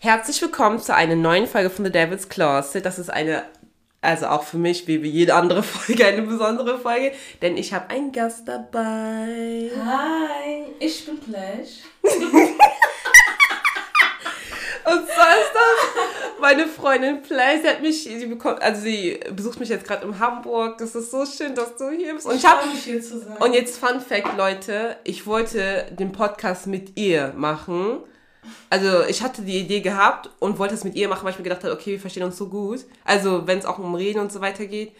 Herzlich willkommen zu einer neuen Folge von The Devil's Closet. Das ist eine, also auch für mich, wie jede andere Folge, eine besondere Folge, denn ich habe einen Gast dabei. Hi, ich bin Flash. Und zwar ist das meine Freundin Play. Sie hat mich, sie bekommt, also sie besucht mich jetzt gerade in Hamburg. Das ist so schön, dass du hier bist. Und ich, Ich habe mich hier zu sein. und jetzt Fun Fact, Leute, ich wollte den Podcast mit ihr machen. Also ich hatte die Idee gehabt und wollte es mit ihr machen, weil ich mir gedacht habe, okay, wir verstehen uns so gut. Also wenn es auch um Reden und so weiter geht.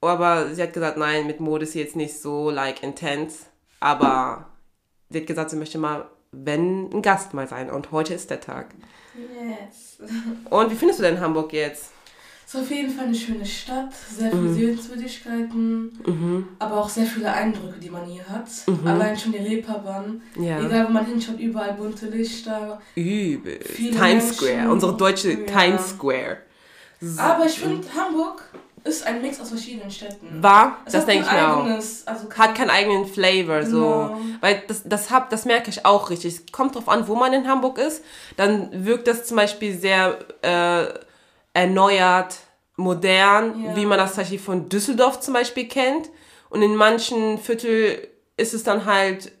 Aber sie hat gesagt, nein, mit Mode ist sie jetzt nicht so like intense. Aber sie hat gesagt, sie möchte mal, wenn ein Gast mal sein. Und heute ist der Tag. Yes. Und wie findest du denn Hamburg jetzt? Ist auf jeden Fall eine schöne Stadt, sehr viele Mhm. Sehenswürdigkeiten, aber auch sehr viele Eindrücke, die man hier hat. Allein schon die Reeperbahn. Mhm. Ja. Egal, wo man hinschaut, überall bunte Lichter. Übel. Times Menschen. Square, unsere deutsche Ja. Times Square. So. Aber ich finde, Hamburg ist ein Mix aus verschiedenen Städten. War, Es das denke ich kein mir auch. Also Hat keinen eigenen Flavor, so. Genau. Weil das, das, hab, das merke ich auch richtig. Es kommt drauf an, wo man in Hamburg ist. Dann wirkt das zum Beispiel sehr äh, erneuert, modern, Ja. wie man das zum Beispiel von Düsseldorf zum Beispiel kennt. Und in manchen Viertel ist es dann halt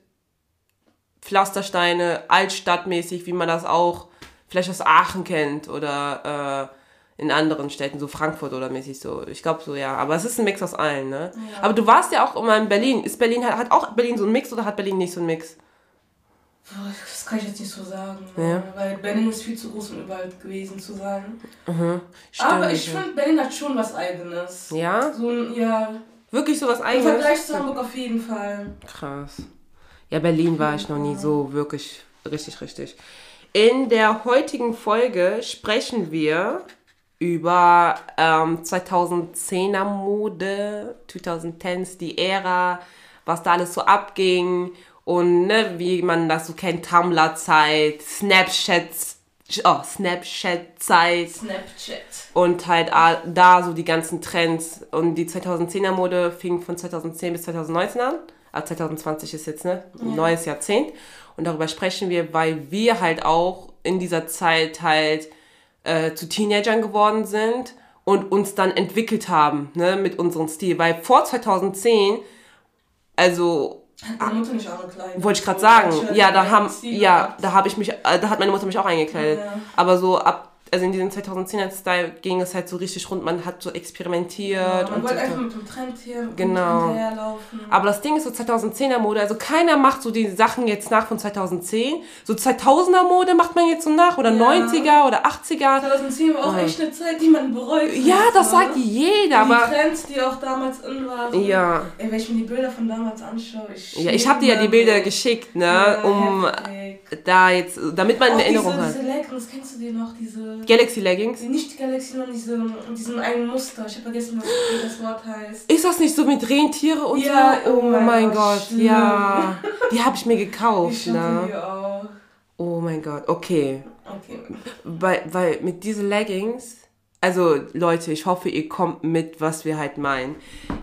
Pflastersteine, altstadtmäßig, wie man das auch vielleicht aus Aachen kennt oder äh, in anderen Städten, so Frankfurt oder mäßig so. Ich glaube so, ja. Aber es ist ein Mix aus allen, ne? Aber du warst ja auch immer in Berlin. Ist Berlin, hat, hat auch Berlin so einen Mix oder hat Berlin nicht so einen Mix? Boah, Das kann ich jetzt nicht so sagen. Ja. Weil Berlin ist viel zu groß, um überall gewesen zu sein. Stimmt. Aber ich finde, Berlin hat schon was Eigenes. Ja? So ein, ja, Wirklich so was im eigenes? Vergleich zu Hamburg auf jeden Fall. Krass. Ja, Berlin war ich noch nie so wirklich richtig, richtig. In der heutigen Folge sprechen wir über ähm, 2010er Mode, 2010s, die Ära, was da alles so abging und ne, wie man das so kennt, Tumblr-Zeit, Snapchat, oh, Snapchat-Zeit Snapchat. und halt da so die ganzen Trends. Und die 2010er Mode fing von 2010 bis 2019 an. Ah, 2020 ist jetzt, ne? Ein neues Jahrzehnt. Und darüber sprechen wir, weil wir halt auch in dieser Zeit halt äh, zu Teenagern geworden sind und uns dann entwickelt haben, ne? Mit unserem Stil. Weil vor 2010, also Hat meine Mutter nicht auch gekleidet? wollte ich gerade sagen, ja, da haben, ja, da habe ich mich, äh, da hat meine Mutter mich auch eingekleidet. Ja. Aber so ab, also in diesem 2010er Style ging es halt so richtig rund, man hat so experimentiert Ja, man und wollte so. einfach mit dem Trend hier Genau. dem Trend herlaufen. Aber das Ding ist so 2010er Mode, also keiner macht so die Sachen jetzt nach von 2010. So 2000er Mode macht man jetzt so nach oder Ja. 90er oder 80er. 2010 war auch Oh. echt eine Zeit, die man bereut. Ja, hat, das ne? sagt jeder, Die aber Trends, die auch damals in waren. ja. Ey, wenn ich mir die Bilder von damals anschaue, ich. Ja, ich habe dir ja die Bilder geschickt, ne, Ja, um heftig. da jetzt, damit man Auch eine Erinnerung diese, hat. diese Leggings, kennst du die noch? Diese. Galaxy Leggings. Nicht die Galaxy, sondern diese, diesen einen Muster. Ich habe vergessen, was das Wort heißt. Ist das nicht so mit Rentiere und Ja, so? Oh, oh mein mein Gott, Gott, ja. Die habe ich mir gekauft, Ich ne? die auch. Oh mein Gott, okay. Okay. Weil, weil mit diesen Leggings, also Leute, ich hoffe, ihr kommt mit, was wir halt meinen.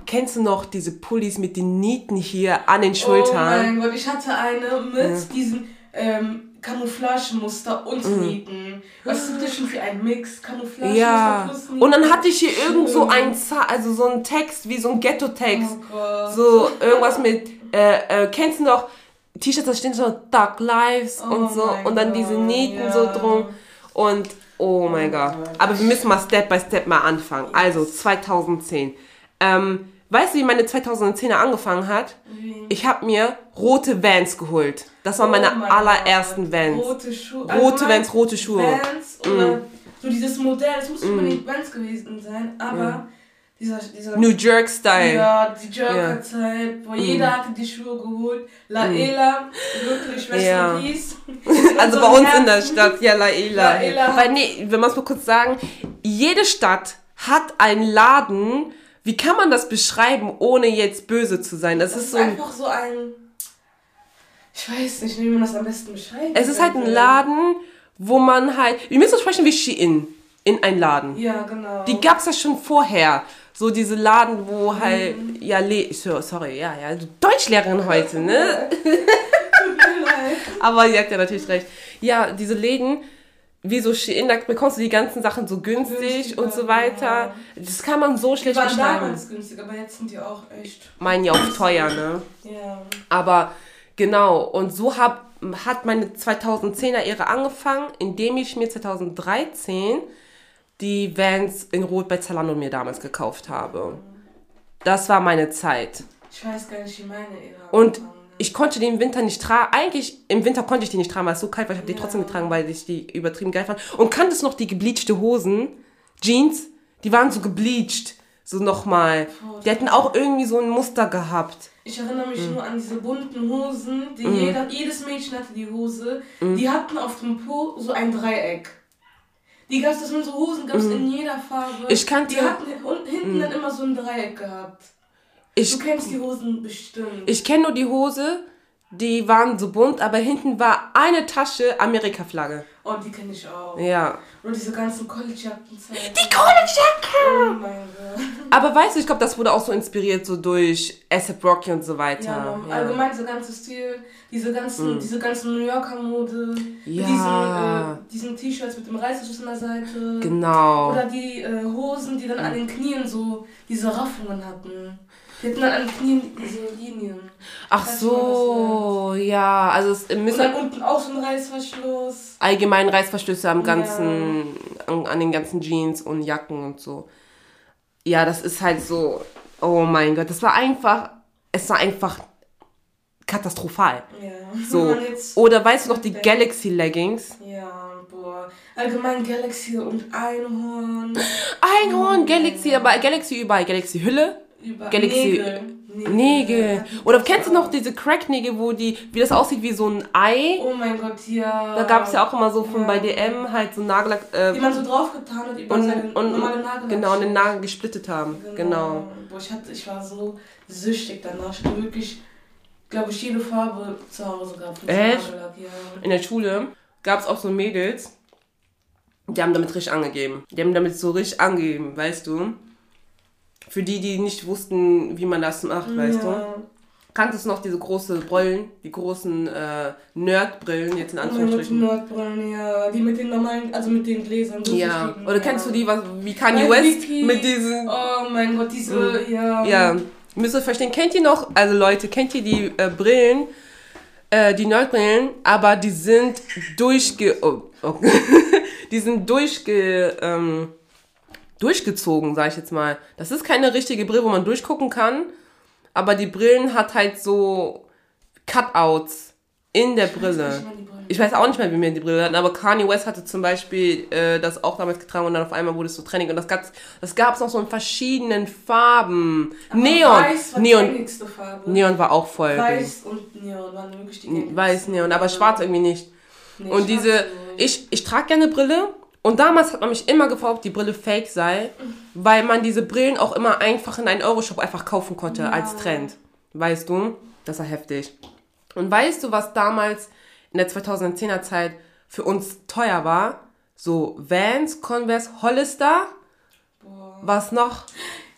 Kennst du noch diese Pullis mit den Nieten hier an den Oh Schultern? mein Gott, ich hatte eine mit diesen ähm, Camouflagemuster und Mhm. Nieten. Was ist das schon für ein Mix? Camouflagemuster ja. plus Nieten. Und dann hatte ich hier irgend so Schön. ein, also so ein Text, wie so ein Ghetto-Text. Oh Gott. So irgendwas mit, äh, äh, kennst du noch T-Shirts, da stehen so Dark Lives Oh und so und dann diese Gott, Nieten ja. so drum und oh mein Gott. Aber wir müssen mal Step by Step mal anfangen. Also 2010. Ähm, weißt du, wie meine 2010er angefangen hat? Wie? Ich habe mir rote Vans geholt. Das waren meine Oh mein allerersten Gott. Vans. Rote Schuhe. Rote Allgemein Vans, rote Schuhe. Mm. Vans oder so dieses Modell, das muss nicht unbedingt Vans gewesen sein, aber dieser, dieser New Jerk Style. ja, die Joker-Zeit, wo jeder hatte die Schuhe geholt. Laela, wirklich, rest Mm. Ja. in peace. Also bei uns in der Stadt, ja, Laila. Laila. Weil, nee, wenn man es mal kurz sagen, jede Stadt hat einen Laden. Wie kann man das beschreiben, ohne jetzt böse zu sein? Das, Das ist so ein, einfach so ein. Ich weiß nicht, wie man das am besten beschreibt. es ist halt ein Laden, wo man halt, wir müssen sprechen wie Shein in ein Laden. Ja, genau. Die gab es ja schon vorher. So diese Laden, wo halt, ja, le so, sorry, ja, ja, Deutschlehrerin heute, ne? Aber sie hat ja natürlich recht. Ja, diese Läden, wie so Shein, da bekommst du die ganzen Sachen so günstig, und so weiter. ja. Das kann man so Die schlecht waren beschreiben. damals günstig, aber jetzt sind die auch echt. Meinen ja auch teuer, ne? Ja. Aber genau, und so hab, hat meine 2010er-Ära angefangen, indem ich mir 2013 die Vans in Rot bei Zalando mir damals gekauft habe. Das war meine Zeit. Ich weiß gar nicht, wie meine Ära Und angefangen. Ich konnte die im Winter nicht tragen. Eigentlich, im Winter konnte ich die nicht tragen, weil es so kalt war. Ich habe die Ja. trotzdem getragen, weil ich die übertrieben geil fand. Und kanntest noch die gebleachte Hosen? Jeans? Die waren so gebleached. So nochmal. Die hätten auch irgendwie so ein Muster gehabt. Ich erinnere mich nur an diese bunten Hosen, die jeder, jedes Mädchen hatte die Hose. Hm. Die hatten auf dem Po so ein Dreieck. Die gab's, das sind so Hosen, gab's in jeder Farbe. Ich kannte-. Die hatten hinten dann immer so ein Dreieck gehabt. Ich, Du kennst die Hosen bestimmt. ich kenne nur die Hose, die waren so bunt, aber hinten war eine Tasche Amerika-Flagge. oh, die kenne ich auch. Ja. Und diese ganzen College-Jacken-Zeiten. Die College-Jacke! Oh mein Gott. Aber weißt du, ich glaube, das wurde auch so inspiriert, so durch ASAP Rocky und so weiter. Ja, Ja. Allgemein dieser ganze Stil, diese ganzen, diese ganzen New Yorker Mode, Ja. mit diesen, äh, diesen T-Shirts mit dem Reißverschluss an der Seite. Genau. Oder die äh, Hosen, die dann an den Knien so diese Raffungen hatten. Dann an den Knien diese Linien. Ach so, ja. Also es Und müssen dann unten auch so ein Reißverschluss. allgemein Reißverschlüsse am ganzen, an, an den ganzen Jeans und Jacken und so. Ja, das ist halt so, oh mein Gott, das war einfach, es war einfach katastrophal. Ja. So. Man Oder weißt du noch die Galaxy Leggings? Ja, boah. Allgemein Galaxy und Einhorn. Einhorn, Galaxy, aber Galaxy überall. Galaxy Hülle, Über Galaxy- Nägel. Nägel. Oder kennst du noch diese Crack-Nägel, wo die, wie das aussieht wie so ein Ei? Oh mein Gott, ja. Da gab es ja auch immer so von Ja. bei DM halt so Nagellack, äh, Die man so draufgetan hat über und, seinen und, normalen Nagel. genau, und den Nagel gesplittet haben. Genau. Boah, ich, hatte, ich war so süchtig danach. Ich hatte wirklich, glaube ich, jede Farbe zu Hause gehabt. Echt? Nagellack, Ja. In der Schule gab es auch so Mädels, die haben damit richtig angegeben. Die haben damit so richtig angegeben, weißt du? Für die, die nicht wussten, wie man das macht, weißt du? ja. Kanntest du noch diese großen Brillen, die großen äh, Nerdbrillen, jetzt in Anführungsstrichen? Nordbrillen, ja. Die mit den normalen, also mit den Gläsern. Ja. Oder kennst du die, was, wie Kanye West mit diesen... Oh mein Gott, diese, ja. Ja, müsst ihr verstehen. Kennt ihr noch, also Leute, kennt ihr die äh, Brillen, äh, die Nerdbrillen, aber die sind durchge... Oh, oh. die sind durchge... Ähm, durchgezogen, sag ich jetzt mal. Das ist keine richtige Brille, wo man durchgucken kann, aber die Brillen hat halt so Cutouts in der Brille. Ich weiß auch nicht mehr, wie mir die Brille hatten, aber Kanye West hatte zum Beispiel äh, das auch damals getragen und dann auf einmal wurde es so trendig und das gab das gab's noch so in verschiedenen Farben. Aber Neon, Weiß war Neon, Farbe. Neon war auch voll. Weiß und Neon waren wirklich die. Weiß Neon, aber schwarz irgendwie nicht. Nee, Und diese, ich, ich trage gerne Brille und damals hat man mich immer gefragt, ob die Brille fake sei, weil man diese Brillen auch immer einfach in einen Euroshop einfach kaufen konnte Ja. als Trend. Weißt du? Das war heftig. Und weißt du, was damals in der 2010er Zeit für uns teuer war? So Vans, Converse, Hollister, Boah. was noch?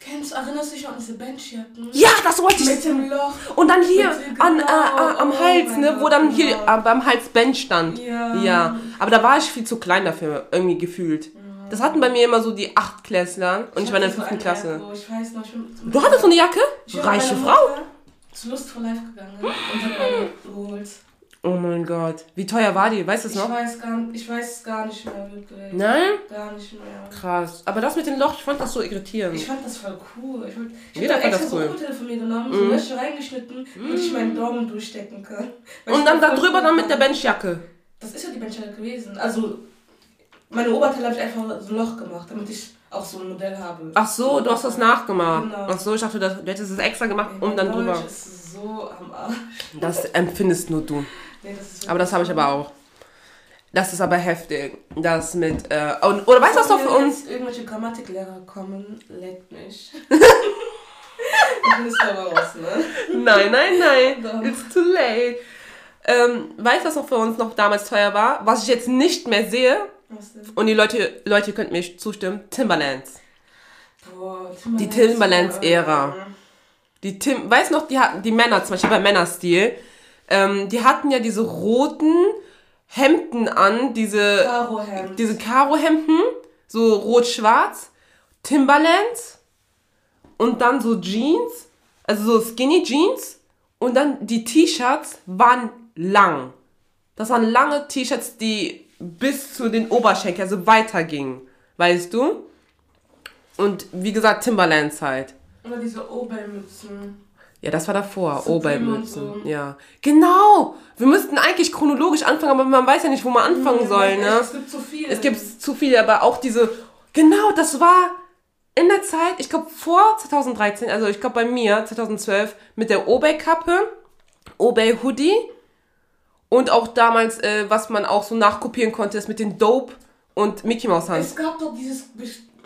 Kennst, erinnerst du dich an diese Benchjacken? Ja, das wollte ich. Mit dem Loch. Und dann hier dem- an, genau. äh, am Oh Hals, ne, wo dann hier genau. äh, beim Hals Bench stand. Ja. Ja, aber da war ich viel zu klein dafür, irgendwie gefühlt. Das hatten bei mir immer so die Achtklässler und ich, war in der fünften Klasse. Jacke, Ich weiß noch, ich Du hattest so eine Jacke? Ich Reiche Frau? Mutter Zu Lust for Life gegangen und hab meine geholt. Oh mein Gott. Wie teuer war die? Weißt du es Ich noch? weiß, gar, ich weiß es gar nicht mehr wirklich. Nein? Gar nicht mehr. Krass. Aber das mit dem Loch, ich fand das so irritierend. Ich fand das voll cool. Ich, wollt- ich Jeder hab extra das so cool. Oberteile von mir genommen, so Löcher reingeschnitten, damit ich meinen Daumen durchstecken kann. Und ich dann da drüber dann mit der. Benchjacke. Das ist ja die Benchjacke gewesen. Also, meine Oberteile habe ich einfach so ein Loch gemacht, damit ich auch so ein Modell habe. Ach so, du hast das nachgemacht. Genau. Ach so, ich dachte, du hättest es extra gemacht, um Mein dann Deutsch drüber. ist so am Arsch. Das empfindest nur du. Nee, das ist Aber das habe ich aber auch. Das ist aber heftig. Das mit, äh, und, oder weißt du, was doch für uns? jetzt irgendwelche Grammatiklehrer kommen, leckt mich. Dann ist aber raus, ne? Nein, nein, nein. Doch. It's too late. Ähm, weißt du, was noch für uns noch damals teuer war? Was ich jetzt nicht mehr sehe, und die Leute, Leute könnt mir zustimmen, Timberlands. Boah, Die Timberlands-Ära. Die Tim, weißt du noch, die hatten, die Männer, zum Beispiel bei Männerstil, ähm, die hatten ja diese roten, Hemden an, diese, Karo-Hemd. diese Karo-Hemden, so rot-schwarz, Timberlands und dann so Jeans, also so Skinny Jeans und dann die T-Shirts waren lang. Das waren lange T-Shirts, die bis zu den Oberschenkeln, also weitergingen, weißt du? Und wie gesagt, Timberlands halt. Oder diese Obermützen. Ja, das war davor, Supreme Obermützen. und so. Ja. Genau! Wir müssten eigentlich chronologisch anfangen, aber man weiß ja nicht, wo man anfangen soll, ne? Es gibt zu viel. Es gibt zu viele, aber auch diese. Genau, das war in der Zeit, ich glaube vor 2013, also ich glaube bei mir 2012, mit der Obey-Kappe, Obey-Hoodie und auch damals, äh, was man auch so nachkopieren konnte, ist mit den Dope und Mickey Mouse Hand. Es gab doch dieses,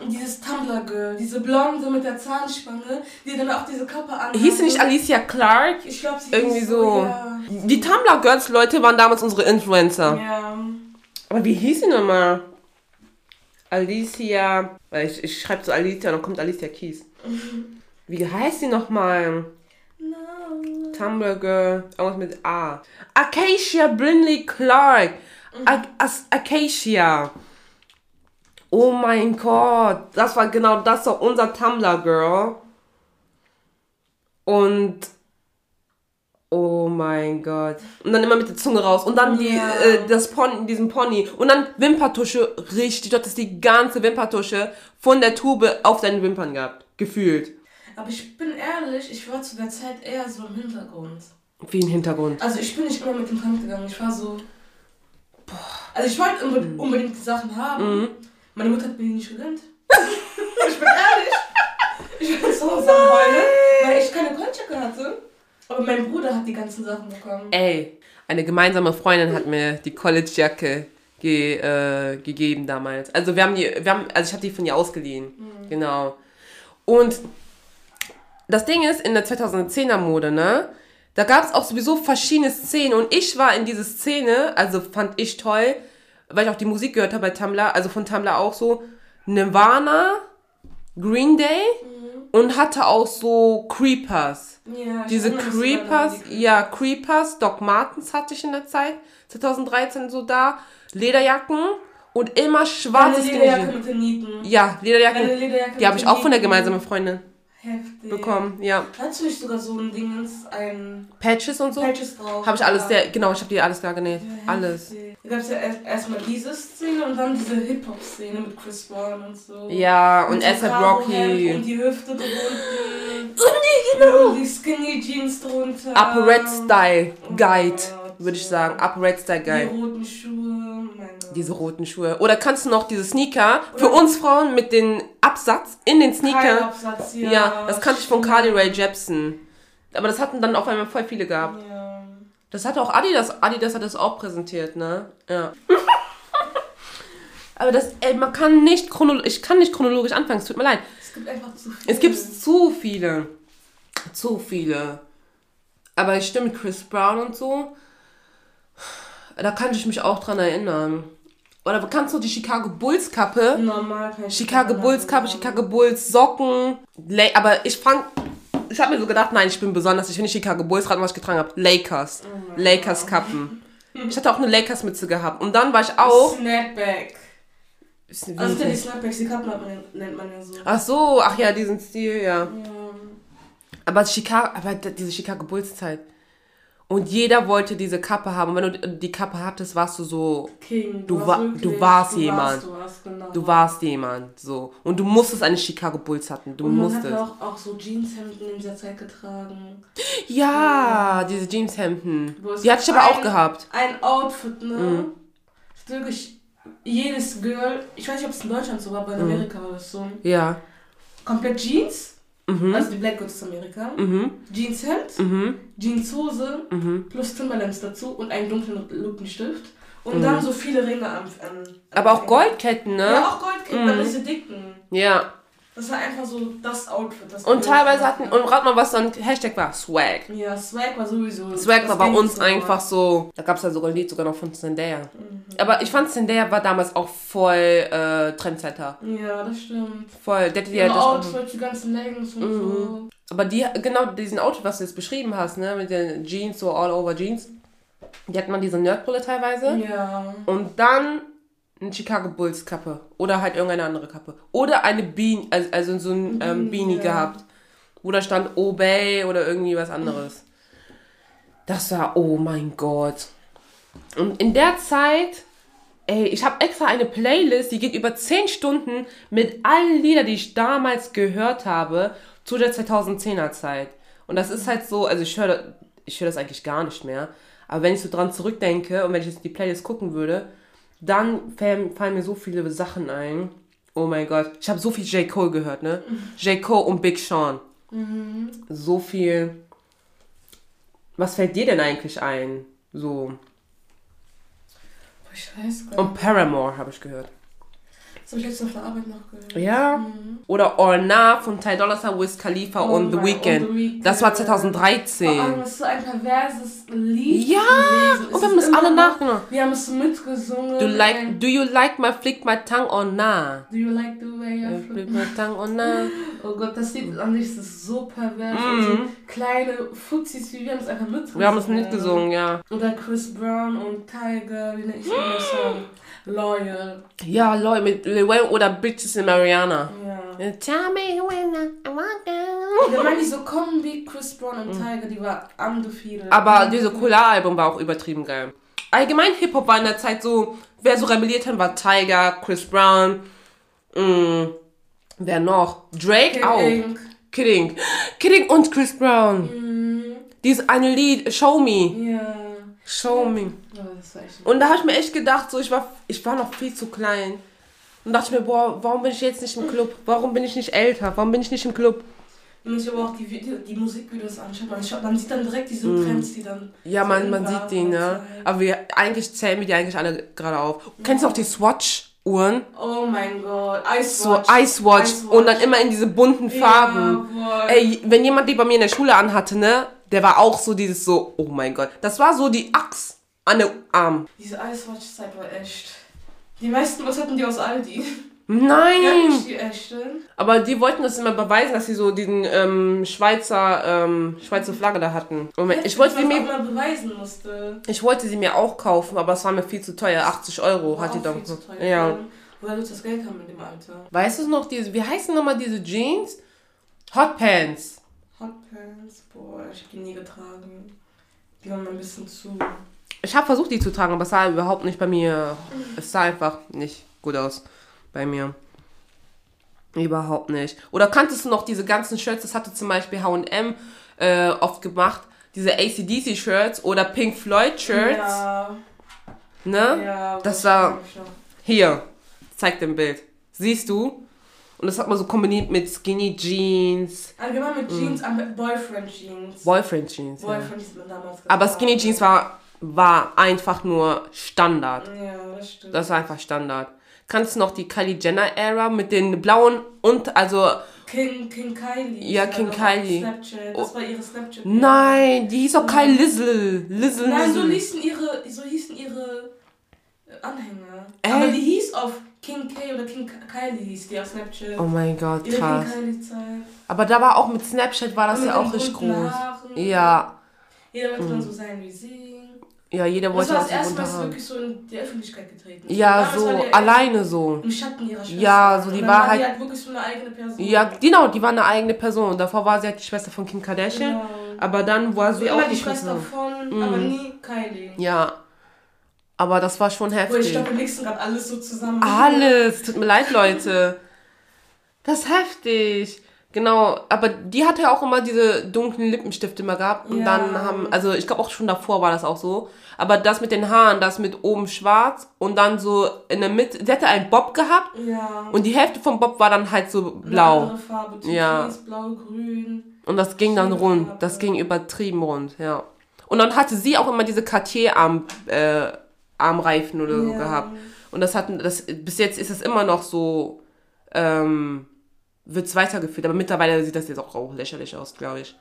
dieses Tumblr-Girl, diese Blonde mit der Zahnspange, die dann auch diese Kappe an. Hieß sie nicht Alicia Clark? Ich glaube, sie Irgendwie hieß so. Ja. Die Tumblr Girls Leute waren damals unsere Influencer. ja. Aber wie hieß sie nochmal? Alicia. weil Ich, ich schreibe so Alicia und dann kommt Alicia Keys. Wie heißt sie nochmal? No. Tumblr Girl. Irgendwas mit A. Acacia Brindley Clark. As Acacia. Oh mein Gott. Das war genau das war unser Tumblr Girl. Und. Oh mein Gott. Und dann immer mit der Zunge raus. Und dann die, Ja. äh, das Pony, diesen Pony. Und dann Wimpertusche. Richtig. Du hattest die ganze Wimpertusche von der Tube auf deinen Wimpern gehabt. Gefühlt. Aber ich bin ehrlich, ich war zu der Zeit eher so im Hintergrund. Wie ein Hintergrund. Also ich bin nicht immer mit dem Trend gegangen. Ich war so. Boah. Also ich wollte unbe unbedingt die Sachen haben. Mhm. Meine Mutter hat mir die nicht gegönnt. ich bin ehrlich. Ich bin so Sachen heulen, weil ich keine Konchacke hatte. Aber mein Bruder hat die ganzen Sachen bekommen. Ey, eine gemeinsame Freundin hat mir die College-Jacke ge, äh, gegeben damals. Also wir haben die, wir haben, also ich habe die von ihr ausgeliehen. Genau. Und das Ding ist, in der 2010er Mode, ne? Da gab es auch sowieso verschiedene Szenen und ich war in diese Szene, also fand ich toll, weil ich auch die Musik gehört habe bei Tumblr, also von Tumblr auch so Nirvana, Green Day und hatte auch so Creepers. Ja, Diese Creepers, die ja, Creepers, Doc Martens hatte ich in der Zeit, 2013 so da, Lederjacken und immer Meine schwarzes Lederjacke Skinny. mit den Nieten. Ja, Lederjacken, Lederjacke die habe ich auch von der gemeinsamen Freundin Heftig. bekommen, ja. Hattest du nicht sogar so ein Dingens, ein Patches und so, Patches drauf? habe ich alles Ja. genau, ich habe die alles da genäht, Ja, alles. Da gab es ja erst- erstmal diese Szene und dann diese Hip-Hop-Szene mit Chris Brown und so. Ja, und dem ASAP Rocky, Und die Hüfte drunten. Und die, genau. Und die Skinny Jeans drunter. Upper Red Style Oh Guide, Gott, würde ich sagen, Upper Red Style Die Guide. roten Schuhe. Meine Diese roten Schuhe. Oder kannst du noch diese Sneaker, für uns Frauen mit den Absatz in den Sneaker. Ja. Ja, das kannte ich von. Carly Rae Jepsen. Aber das hatten dann auf einmal voll viele gehabt. Ja. Das hatte auch Adidas. Adidas hat das auch präsentiert, ne? Ja. Aber das, ey, man kann nicht chronologisch, ich kann nicht chronologisch anfangen, es tut mir leid. Es gibt einfach zu viel. Es gibt zu viele. Zu viele. Aber ich stimme Chris Brown und so. Da kann ich mich auch dran erinnern. Oder kannst du die Chicago Bulls Kappe? Normal kann ich Chicago Bulls Kappe, Chicago Bulls Socken. Aber ich fand, ich habe mir so gedacht, nein, ich bin besonders. Ich finde Chicago Bulls raten, was ich getragen habe. Lakers. Lakers Kappen. Ich hatte auch eine Lakers Mütze gehabt. Und dann war ich auch. Snapback. Also die Snapbacks, die Kappen nennt man ja so. Ach so, ach ja, diesen Stil, ja. Ja. Aber Chicago, aber diese Chicago Bulls Zeit. Und jeder wollte diese Kappe haben. Und wenn du die Kappe hattest, warst du so, King. Du warst wa- wirklich- du warst du jemand. Warst, du warst, genau. du warst jemand, so. Und du musstest eine Chicago Bulls hatten. Du Und man musstest. hat auch, auch so Jeanshemden in dieser Zeit getragen. Ja, diese Jeanshemden. Die hatte ich aber ein- auch gehabt. Ein Outfit, ne? Mhm. Ist Wirklich jedes Girl, ich weiß nicht, ob es in Deutschland so war, aber in Mhm. Amerika war das so. Ja. Komplett Jeans, Mhm. also die Black Goods aus Amerika. Mhm. Jeanshemd, Mhm. Jeanshose Mhm. plus Timberlands dazu und einen dunklen Lippenstift. Und Mhm. dann so viele Ringe am. am Aber auch Goldketten, Ja, ne? auch Goldketten, Mhm. aber diese dicken. Ja. Das war einfach so das Outfit. Das Und teilweise hatten, und rat mal, was dann Hashtag war, Swag. Ja, Swag war sowieso. Swag das war bei uns so. einfach so, da gab es ja sogar ein Lied sogar noch von Zendaya. Mhm. Aber ich fand Zendaya war damals auch voll äh, Trendsetter. Ja, das stimmt. Voll, der hatte Die ja das auch. Outfit, die ganzen Leggings und Mhm. so. Aber die, genau diesen Outfit, was du jetzt beschrieben hast, ne, mit den Jeans, so all over Jeans, Die hat man diese Nerdbrille teilweise. Ja. Und dann eine Chicago Bulls Kappe. Oder halt irgendeine andere Kappe. Oder eine Beanie, also, also so ein ähm, Beanie ja. gehabt. Wo da stand Obey oder irgendwie was anderes. Das war, oh mein Gott. Und in der Zeit, ey, ich habe extra eine Playlist, die geht über 10 Stunden mit allen Liedern, die ich damals gehört habe, zu der 2010er Zeit. Und das ist halt so, also ich höre ich hör das eigentlich gar nicht mehr. Aber wenn ich so dran zurückdenke und wenn ich jetzt die Playlist gucken würde, dann fallen, mir so viele Sachen ein. Oh mein Gott. Ich habe so viel J. Cole gehört, ne? J. Cole und Big Sean. So viel. Was fällt dir denn eigentlich ein? So. Ich weiß gar Und nicht. Paramore habe ich gehört. Das habe ich letztens auf der Arbeit noch gehört. Ja. Oder Orna von Ty Dolla Sign, Wiz Khalifa Oh und The Weeknd. Das war Vor 2013. allem, das ist ein perverses Lied. Ja, und wir haben das alle nachgenommen. Wir haben es mitgesungen. Do, like, do you like my flick my tongue or nah? Do you like the way I Flick flip? my tongue or nah? Oh Gott, das Lied an sich ist so pervers. Und so kleine Fuzzis, wie wir haben es einfach mitgesungen. Mhm. Wir haben es nicht gesungen, ja. Oder Chris Brown und Tiger, wie nenne ich den Song? Loyal. Ja, Leute, mit Lil Wayne oder Bitches in Mariana. Ja. Tell me when I walk down. Da meine ich so Kombi, Chris Brown und Tiger, die war undefeated. Mhm. Aber diese Cola-Album war auch übertrieben geil. Allgemein Hip-Hop war in der Zeit so, wer so rebelliert hat, war Tiger, Chris Brown, mh, wer noch? Drake Kid auch. Ink. Kidding. Kidding und Chris Brown. Mhm. Dieses eine Lied, Show Me. Ja. Show Me. Echt Und da habe ich mir echt gedacht, so ich war, ich war noch viel zu klein. Und dachte ich mir, boah, warum bin ich jetzt nicht im Club? Warum bin ich nicht älter? Warum bin ich nicht im Club? Wenn man sich aber auch die, Video, die Musikvideos anschaut, man, schaut, man sieht dann direkt diese Trends, die dann. Mm. Ja, so man, man sieht die, ne? Aber wir, eigentlich zählen wir die eigentlich alle gerade auf. Kennst du auch die Swatch-Uhren? Oh mein Gott, Ice So Watch. Ice und dann immer in diese bunten Farben. Ja. Ey, wenn jemand die bei mir in der Schule anhatte, ne? Der war auch so dieses so, oh mein Gott. Das war so die Axt an der Arm. Diese Ice Watch Zeit war echt. Die meisten, was hatten die aus Aldi? Nein! Ja, nicht die echten. Aber die wollten das immer beweisen, dass sie so diesen ähm, Schweizer, ähm, Schweizer Flagge da hatten. Moment, ich wollte, sie mir, beweisen musste. ich wollte sie mir auch kaufen, aber es war mir viel zu teuer. 80 Euro War hat die doch. viel zu teuer. Ja. Woher wird das Geld haben in dem Alter? Weißt du noch, diese, wie heißen nochmal diese Jeans? Hot Pants. Hot Pants, boah, ich hab die nie getragen. Die waren mir ein bisschen zu. Ich habe versucht, die zu tragen, aber es sah überhaupt nicht bei mir. Es sah einfach nicht gut aus bei mir. Überhaupt nicht. Oder kanntest du noch diese ganzen Shirts? Das hatte zum Beispiel HM äh, oft gemacht. Diese ACDC-Shirts oder Pink Floyd-Shirts. Ja, Ne? ja. Das war-? Hier, zeig dem Bild. Siehst du? Und das hat man so kombiniert mit Skinny Jeans, Allgemein mit Jeans, aber Boyfriend Jeans. Boyfriend Jeans. Ja. Boyfriend Jeans man damals Aber getragen. Skinny Jeans war, war einfach nur Standard. Ja, das stimmt. Das war einfach Standard. Kannst du noch die Kylie Jenner Ära mit den blauen und also King, King Kylie. Ja, Die King Kylie. Snapchat. Das war ihre Snapchat. nein, die hieß auch Kylie Lizzle. Lizzle, Nein, so hießen ihre, so hießen ihre Anhänger. Äh? Aber die hieß auf King K oder King Kylie hieß die auf Snapchat. Oh mein Gott, ihre krass. Aber da war auch mit Snapchat war das Mit ja auch richtig groß. Haaren. Ja, Jeder wollte dann so sein wie sie. ja, jeder Das wollte war das so erste Mal, haben. wirklich so in die Öffentlichkeit getreten ist. Ja, so alleine so. Im Schatten ihrer Schwester. Ja, so die Und war halt- Die halt wirklich so eine eigene Person. Ja, genau, die war eine eigene Person. Davor war sie halt die Schwester von Kim Kardashian. Genau. Aber dann war sie So auch die die Schwester Person. von, aber nie Kylie. Ja. Aber das war schon Wo ich heftig. glaube, wir mixen gerade alles so zusammen. Alles. Tut mir leid, Leute. Das ist heftig. Genau, aber die hatte ja auch immer diese dunklen Lippenstifte immer gehabt. Und Ja. dann haben, also ich glaube auch schon davor war das auch so. Aber das mit den Haaren, das mit oben schwarz und dann so in der Mitte, sie hatte einen Bob gehabt Ja. und die Hälfte vom Bob war dann halt so Eine blau. andere Farbe, Türkis, Ja. blau, grün. Und das ging dann rund. Das ging übertrieben rund, ja. Und dann hatte sie auch immer diese Cartier-Arm, äh, Armreifen oder so Ja. gehabt. Und das hatten, das, bis jetzt ist es immer noch so, ähm, wird es weitergeführt. Aber mittlerweile sieht das jetzt auch, auch lächerlich aus, glaube ich.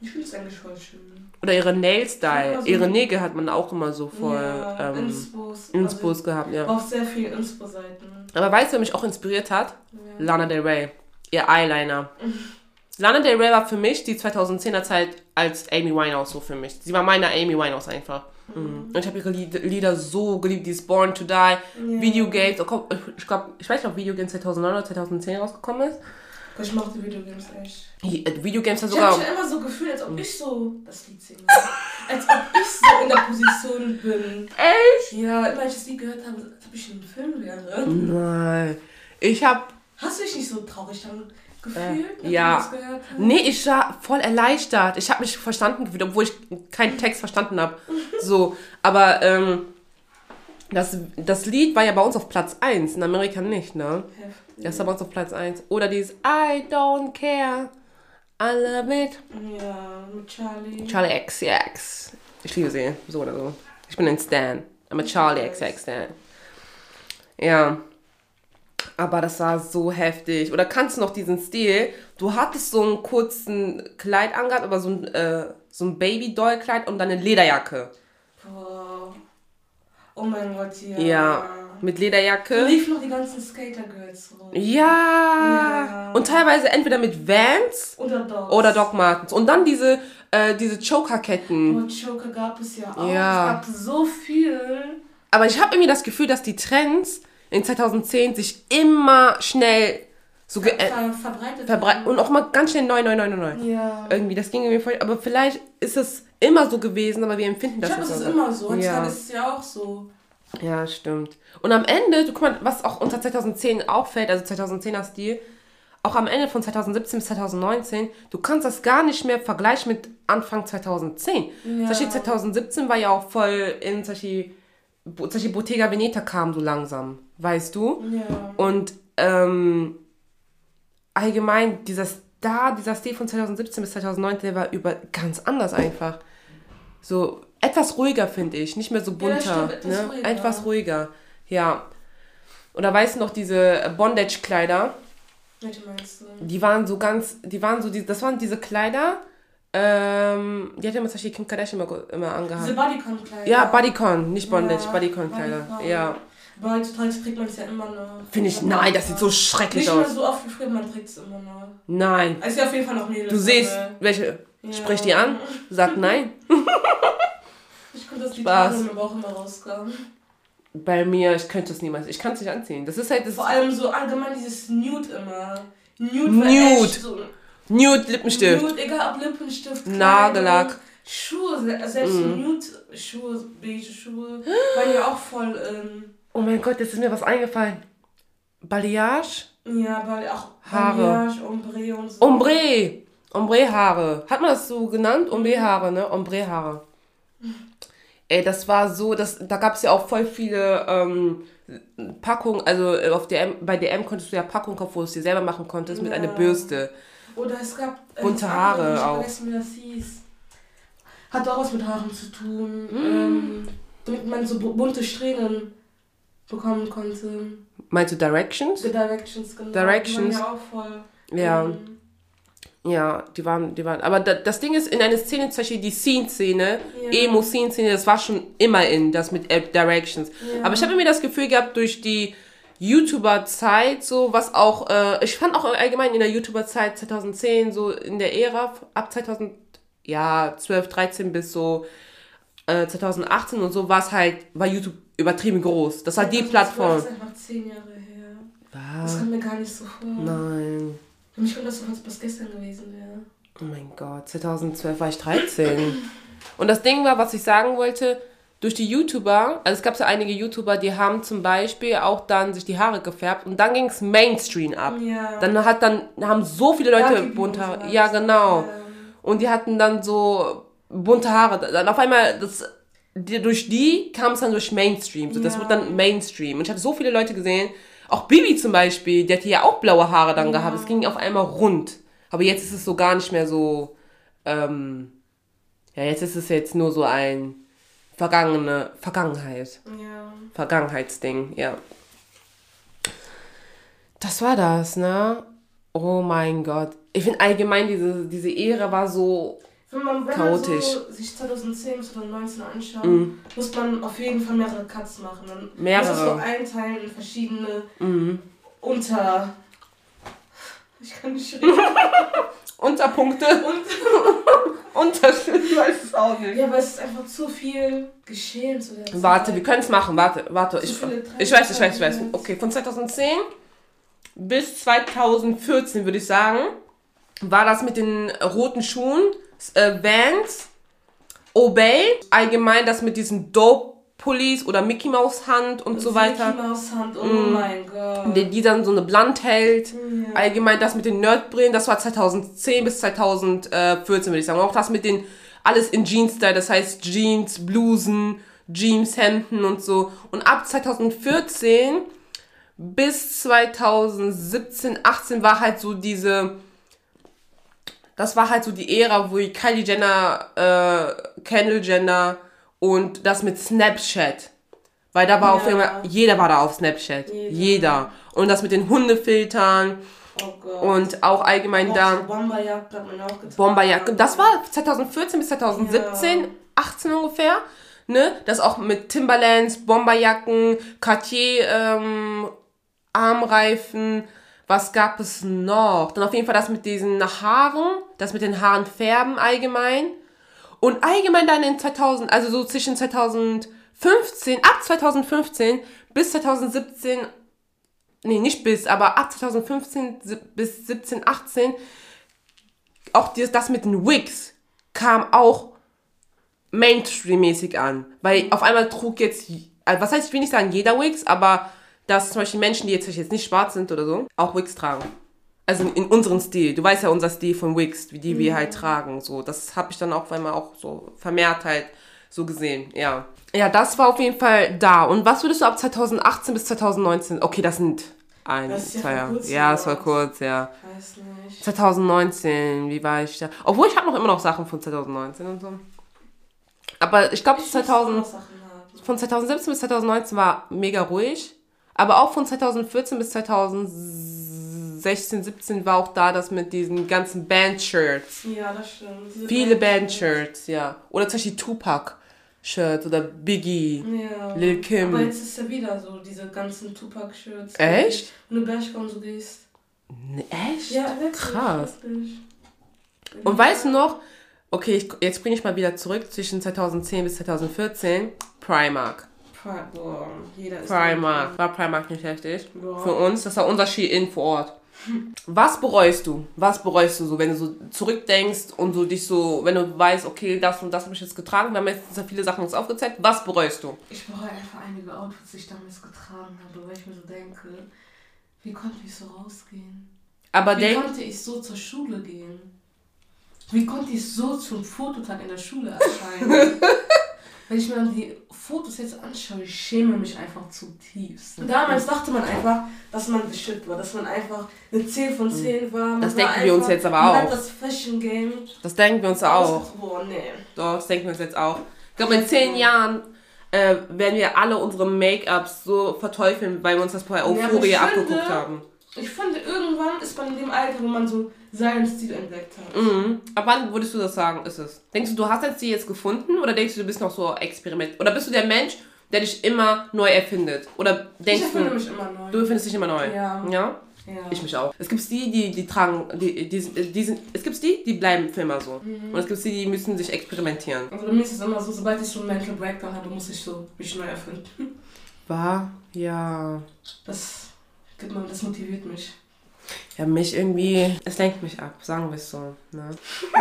Ich finde es eigentlich voll schön. Oder ihre Nail-Style. So- ihre Nägel hat man auch immer so voll, ja, ähm, Inspos. Inspos gehabt, ja. Also, auf sehr vielen Inspo-Seiten. Aber weißt du, wer mich auch inspiriert hat? Ja. Lana Del Rey. Ihr Eyeliner. Lana Del Rey war für mich die 2010er Zeit als Amy Winehouse so für mich. Sie war meine Amy Winehouse einfach. Mhm. Und ich habe ihre Lied- Lieder so geliebt, dieses Born to Die, Videogames, oh, komm, ich glaube, ich weiß nicht, ob Videogames 2009 oder 2010 rausgekommen ist. Ich mochte Videogames echt. Äh, Videogames hat Ich habe sogar, mich immer so gefühlt, als ob ich so das Lied singe. als ob ich so in der Position bin. echt? Ja, immer wenn ich das Lied gehört habe, als ob ich in einem Film wäre. Nein. Ich habe Hast du dich nicht so traurig dann gefühlt, Äh, ja. Nee, ich war voll erleichtert. Ich habe mich verstanden gefühlt, obwohl ich keinen Text verstanden habe. So, aber ähm, das, das Lied war ja bei uns auf Platz 1, in Amerika nicht, ne? Heftig. Das war bei uns auf Platz 1. Oder dieses I don't care, I love it. Ja, mit Charlie. Charlie XCX. Ich liebe sie, so oder so. Ich bin ein Stan. I'm a Charlie XX Stan. Ja. Aber das war so heftig. Oder kannst du noch diesen Stil? Du hattest so einen kurzen Kleid angehabt, aber so ein, äh, so ein Baby-Doll-Kleid und dann eine Lederjacke. Boah. Oh mein Gott, ja. Ja. Mit Lederjacke. liefen noch die ganzen Skater-Girls rum. Ja. Ja. Und teilweise entweder mit Vans Oder Dogs. oder Doc Martens. Und dann diese, äh, diese Choker-Ketten. Und Joker gab es ja auch. Ja. Es gab so viel. Aber ich habe irgendwie das Gefühl, dass die Trends in 2010 sich immer schnell so äh, Ver verbreitet. haben. und auch mal ganz schnell neu, neu, neu, neu. Ja. Irgendwie, das ging irgendwie voll. Aber vielleicht ist es immer so gewesen, aber wir empfinden Ich das glaube, nicht das so. ist immer so. Heutzutage Ja. ist es ja auch so. ja, stimmt. Und am Ende, du guck mal, was auch unter 2010 auffällt, also 2010er Stil, auch am Ende von 2017 bis 2019, du kannst das gar nicht mehr vergleichen mit Anfang 2010. Ja. Zum Beispiel 2017 war ja auch voll in zum Beispiel Bottega Veneta kam so langsam, weißt du? Ja. Und ähm, allgemein, dieser Star, dieser Stil von 2017 bis 2019, der war über ganz anders einfach. So etwas ruhiger, finde ich. Nicht mehr so bunter. stimmt, etwas ne? ruhiger. Etwas ruhiger. Ja. Oder weißt du noch, diese Bondage-Kleider, Welche meinst du? die waren so ganz, die waren so, die, das waren diese Kleider, ähm, die hat ja immer zum Beispiel Kim Kardashian immer, immer angehabt. Diese Bodycon-Kleider. Ja, Bodycon, nicht Bondage, Ja, Bodycon-Kleider. Bodycon. Ja. Aber heutzutage trägt man es ja immer noch. Finde ich, nein, das sieht so schrecklich Nicht mehr aus. so oft wie früher, man trägt es immer noch. Nein. Also ja, auf jeden Fall noch Mädels. Du siehst, aber- welche, Ja. sprich die an, sag nein. Ich konnte das die Spaß. Tage im Bauch immer rauskam. Bei mir, ich könnte es niemals, ich kann es nicht anziehen. Das ist halt das Vor allem so allgemein dieses Nude immer. Nude. Nude. So Nude Lippenstift. Nude, egal ob Lippenstift, Kleidung, Nagellack. Schuhe, se- selbst Mhm. Nude-Schuhe, beige Schuhe, waren ja auch voll, ähm, Oh mein Gott, jetzt ist mir was eingefallen. Balayage? ja, weil auch Haare. Balayage, Ombre und so. Ombre. Ombre-Haare. Hat man das so genannt? Ombre-Haare, ne? Ombre-Haare. Ey, das war so, das, da gab es ja auch voll viele ähm, Packungen, also äh, auf DM, bei DM konntest du ja Packungen kaufen, wo du es dir selber machen konntest mit Ja. einer Bürste. Oder es gab äh, Bunte Haare andere, ich auch. vergessen, wie das hieß. Hat auch was mit Haaren zu tun. Mm. Ähm, damit man so bu- bunte Strähnen bekommen konnte. Meinst du Directions? The Directions, genau. Directions. Die waren ja auch voll. Ja. Ähm, Ja, die waren, die waren. Aber da, das Ding ist, in einer Szene, zum Beispiel die Scene-Szene, Ja. Emo-Scene-Szene, das war schon immer in, das mit App Directions. Ja. Aber ich habe mir das Gefühl gehabt, durch die YouTuber-Zeit, so was auch, äh, ich fand auch allgemein in der YouTuber-Zeit 2010, so in der Ära, ab 2000, ja, 12, 13 bis so äh, 2018 und so, war es halt, war YouTube übertrieben groß. Das war die das Plattform. Das ist einfach zehn Jahre her. Das Ah, kommt mir gar nicht so vor. nein. Kommt das so, als ob es gestern gewesen wäre. Oh mein Gott, 2012 war ich 13. Und das Ding war, was ich sagen wollte, durch die YouTuber, also es gab ja einige YouTuber, die haben zum Beispiel auch dann sich die Haare gefärbt und dann ging es Mainstream ab. Ja. Dann hat dann haben so viele Leute bunte Haare. Ja, genau. Ja. Und die hatten dann so bunte Haare. Dann auf einmal, das, die, durch die kam es dann durch Mainstream. So, Das Ja. wird dann Mainstream. Und ich habe so viele Leute gesehen, auch Bibi zum Beispiel, die hatte ja auch blaue Haare dann Ja. gehabt. Es ging auf einmal rund. Aber jetzt ist es so gar nicht mehr so, ähm, ja, jetzt ist es jetzt nur so ein vergangene Vergangenheit. Ja. Vergangenheitsding, ja. Das war das, ne? Oh mein Gott. Ich finde allgemein, diese, diese Ära war so. Wenn man, wenn Chaotisch. man so sich 2010 bis 2019 anschaut, muss man auf jeden Fall mehrere Cuts machen. Dann Mehrere. muss so einteilen in verschiedene Mhm. Unter... Ich kann nicht reden. Unterpunkte. Und Unterschied, weiß es auch nicht. ja, aber es ist einfach zu viel geschehen zu der Zeit. Warte, wir können es machen. Warte, warte. Ich, ich weiß, ich weiß, ich weiß. Okay, von 2010 bis 2014 würde ich sagen, war das mit den roten Schuhen, äh, Vans, Obey, allgemein das mit diesen Dope Pullis oder Mickey Maus Hand und so weiter. Mickey Mouse Hand, oh Mm. mein Gott. Die, die dann so eine Blunt hält. Ja. Allgemein das mit den Nerdbrillen, das war 2010 bis 2014, würde ich sagen. Auch das mit den, alles in Jeans-Style, das heißt Jeans, Blusen, Jeans, Hemden und so. Und ab 2014 bis 2017, 18 war halt so diese, das war halt so die Ära, wo Kylie Jenner, äh, Kendall Jenner und das mit Snapchat. Weil da war auf Ja. einmal, jeder war da auf Snapchat. Jeder. Jeder. Und das mit den Hundefiltern Oh Gott. und auch allgemein auch da Bomberjacke hat man auch getragen. Bomberjacke. Das war 2014 bis 2017, Ja. 18 ungefähr. Ne? Das auch mit Timberlands, Bomberjacken, Cartier, ähm, Armreifen. Was gab es noch? Dann auf jeden Fall das mit diesen Haaren, das mit den Haaren färben allgemein. Und allgemein dann in 2000, also so zwischen 2015, ab 2015 bis 2017, nee, nicht bis, aber ab 2015 si- bis 17, 18, auch das mit den Wigs kam auch Mainstream-mäßig an. Weil auf einmal trug jetzt, also was heißt, ich will nicht sagen jeder Wigs, aber dass zum Beispiel Menschen, die jetzt, jetzt nicht schwarz sind oder so, auch Wigs tragen. Also in, in unserem Stil. Du weißt ja unser Stil von Wigs, wie die wir halt tragen. So, das habe ich dann auch einmal auch so vermehrt halt so gesehen. Ja. Ja, das war auf jeden Fall da. Und was würdest du ab 2018 bis 2019? Okay, das sind ein, Das ist ja zwei vor Jahre. Ja, es war kurz, ja. Weiß nicht. 2019, wie war ich da? Obwohl ich habe noch immer noch Sachen von 2019 und so. Aber ich glaube Ich muss auch 2000 noch Sachen haben. von 2017 bis 2019 war mega ruhig. Aber auch von 2014 bis 2016, 17 war auch da das mit diesen ganzen Band-Shirts. Ja, das stimmt. Diese Viele Band-Shirts. Ja. Oder zum Beispiel Tupac-Shirts oder Biggie, Ja. Lil Kim. Aber jetzt ist ja wieder so, diese ganzen Tupac-Shirts. Echt? Wenn du Bershka und so gehst. Echt? Ja, wirklich. Krass. Wirklich. Und weißt du noch, okay, ich, jetzt bringe ich mal wieder zurück zwischen 2010 bis 2014, Primark. Pri- Boah, jeder ist Primark. War Primark nicht heftig? Ja. Für uns, das war unser Ski-In vor Ort. Was bereust du? Was bereust du so, wenn du so zurückdenkst und so dich so, wenn du weißt, okay, das und das habe ich jetzt getragen, wir haben jetzt sehr viele Sachen uns aufgezeigt, was bereust du? Ich bereue einfach einige Outfits, die ich damals getragen habe, weil ich mir so denke, wie konnte ich so rausgehen? Aber Wie konnte ich so zur Schule gehen? Wie konnte ich so zum Fototag in der Schule erscheinen? Wenn ich mir die Fotos jetzt anschaue, ich schäme mich einfach zutiefst. Damals dachte man einfach, dass man the shit war, dass man einfach eine 10 von 10 war. Man Das war denken wir uns jetzt aber auch. das Fashion Game das denken wir uns auch. Boah, nee. Doch, das denken wir uns jetzt auch. Ich glaube, in zehn Jahren äh, werden wir alle unsere Make-ups so verteufeln, weil wir uns das bei Euphoria ich abgeguckt finde- haben. Ich finde, irgendwann ist man in dem Alter, wo man so seinen Stil entdeckt hat. Mhm. Ab wann würdest du das sagen, ist es? Denkst du, du hast dein Stil jetzt gefunden oder denkst du, du bist noch so Experiment? Oder bist du der Mensch, der dich immer neu erfindet? Oder Ich denkst erfinde du, mich immer neu. du findest dich immer neu? Ja. Ja? ja. Ich mich auch. Es gibt die, die, die tragen, die, die, die sind, es gibt die, die bleiben für immer so. Mhm. Und es gibt die, die müssen sich experimentieren. Also bei mir ist es immer so, sobald ich so einen Mental Breakdown habe, muss ich so mich neu erfinden. War? Ja. Das, das motiviert mich. Ja, mich irgendwie, es lenkt mich ab, sagen wir es so. Ne?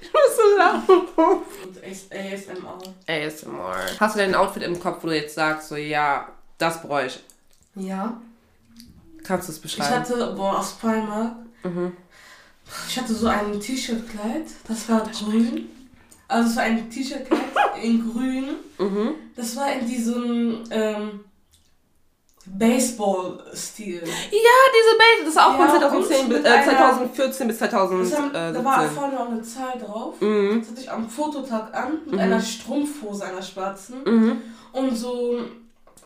ich muss so lachen. ASMR. ASMR. Hast du denn ein Outfit im Kopf, wo du jetzt sagst, so, ja, das bräuchte ich? Ja. Kannst du es Ich beschreiben? hatte, boah, aus Primark, Mhm. ich hatte so ein T-Shirt-Kleid, das war grün. Also es war ein T-Shirt-Kleid in grün. Mhm. Das war in diesem ähm, Baseball-Stil. Ja, diese Base, das ist auch Ja, von 2010 und bis, mit äh, einer- 2014 bis Das haben, da war 2017. vorne auch eine Zahl drauf. Mhm. Das hatte ich am Fototag an mit Mhm. einer Strumpfhose, einer schwarzen. Mhm. Und so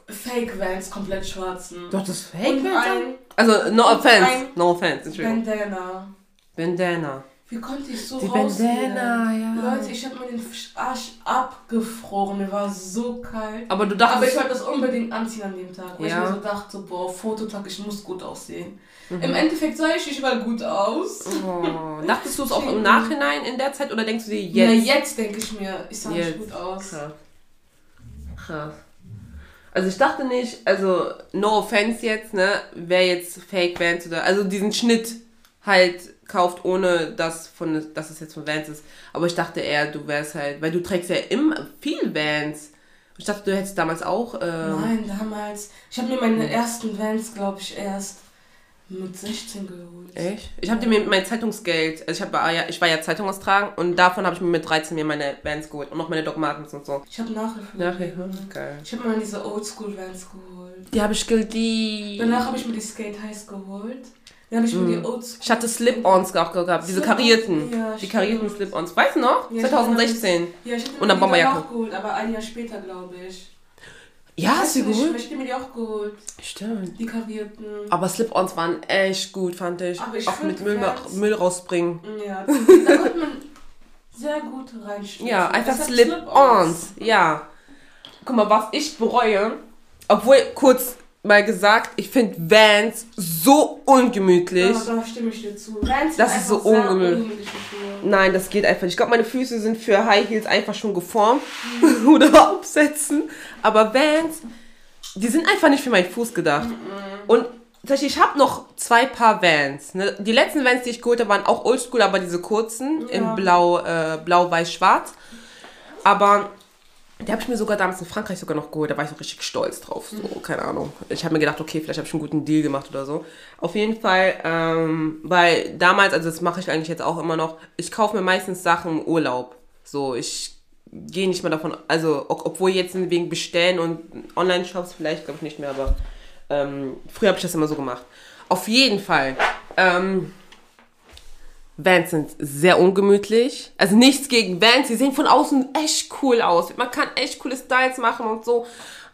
Fake Vans, komplett schwarzen. Doch, das ist Fake, und Alter. ein Also, no offense. No offense, Entschuldigung. Bandana. Bandana. Wie konnte ich so Die? Bandana, ja. Leute, ich habe mir den Arsch abgefroren. Mir war so kalt. Aber du Aber ich dachtest, wollte das unbedingt anziehen an dem Tag. Weil Ja. ich mir so dachte, boah, Fototag, ich muss gut aussehen. Mhm. Im Endeffekt sah ich nicht mal gut aus. oh, dachtest du es auch im Nachhinein in der Zeit oder denkst du dir Ja, jetzt? jetzt denke ich mir, ich sah nicht Jetzt. gut aus. Krass. Krass. Also ich dachte nicht, also no offense jetzt, ne, wer jetzt Fake Vans oder, also diesen Schnitt halt kauft, ohne dass, von, dass es jetzt von Vans ist. Aber ich dachte eher, du wärst halt, weil du trägst ja immer viel Vans. Ich dachte, du hättest damals auch, ähm, Nein, damals. Ich habe mir meine ersten Vans, glaube ich, erst mit 16 geholt. Echt? Ich habe dir mir mein Zeitungsgeld, also ich, hab, ja, ich war ja Zeitung austragen und davon habe ich mir mit 13 mir meine Vans geholt und noch meine Doc Martens und so. Ich habe Nachhilfe. Nachher, gegeben. geil. Ich habe mal diese Oldschool Vans geholt. Die habe ich geliebt. Danach habe ich mir die Skate Highs geholt. Dann habe ich mir die Oldschool. Ich hatte Slip-Ons auch gehabt, diese karierten. ja, die karierten. Slip-Ons. Weißt du noch? Ja, 2016. Ja, ich habe Und dann Bomberjacke. danach geholt, aber ein Jahr später, glaube ich. Ja, hast du nicht, geholt? Ich habe mir die auch geholt. Stimmt. Die karierten. Aber Slip-Ons waren echt gut, fand ich. Aber ich auch mit Müll, Müll rausbringen. Ja, da konnte man sehr gut reinstellen. Ja, einfach Slip-Ons. Ja. Guck mal, was ich bereue, obwohl, kurz mal gesagt, ich finde Vans so ungemütlich. Ja, da stimme ich dir zu. Vans Das ist so ungemütlich. ungemütliche Schuhe. Nein, das geht einfach nicht. Ich glaube, meine Füße sind für High Heels einfach schon geformt oder absetzen. Aber Vans, die sind einfach nicht für meinen Fuß gedacht. Und tatsächlich, ich habe noch zwei Paar Vans. Ne? Die letzten Vans, die ich geholt habe, waren auch oldschool, aber diese kurzen Ja. in blau, äh, blau, weiß, schwarz. Aber die habe ich mir sogar damals in Frankreich sogar noch geholt. Da war ich so richtig stolz drauf. So, keine Ahnung. Ich habe mir gedacht, okay, vielleicht habe ich einen guten Deal gemacht oder so. Auf jeden Fall, ähm, weil damals, also das mache ich eigentlich jetzt auch immer noch, ich kaufe mir meistens Sachen im Urlaub. So, ich gehe nicht mehr davon, also ob- obwohl jetzt wegen Bestellen und Online-Shops vielleicht, glaube ich nicht mehr, aber ähm, früher habe ich das immer so gemacht. Auf jeden Fall. Ähm, Vans sind sehr ungemütlich. Also nichts gegen Vans. Die sehen von außen echt cool aus. Man kann echt coole Styles machen und so.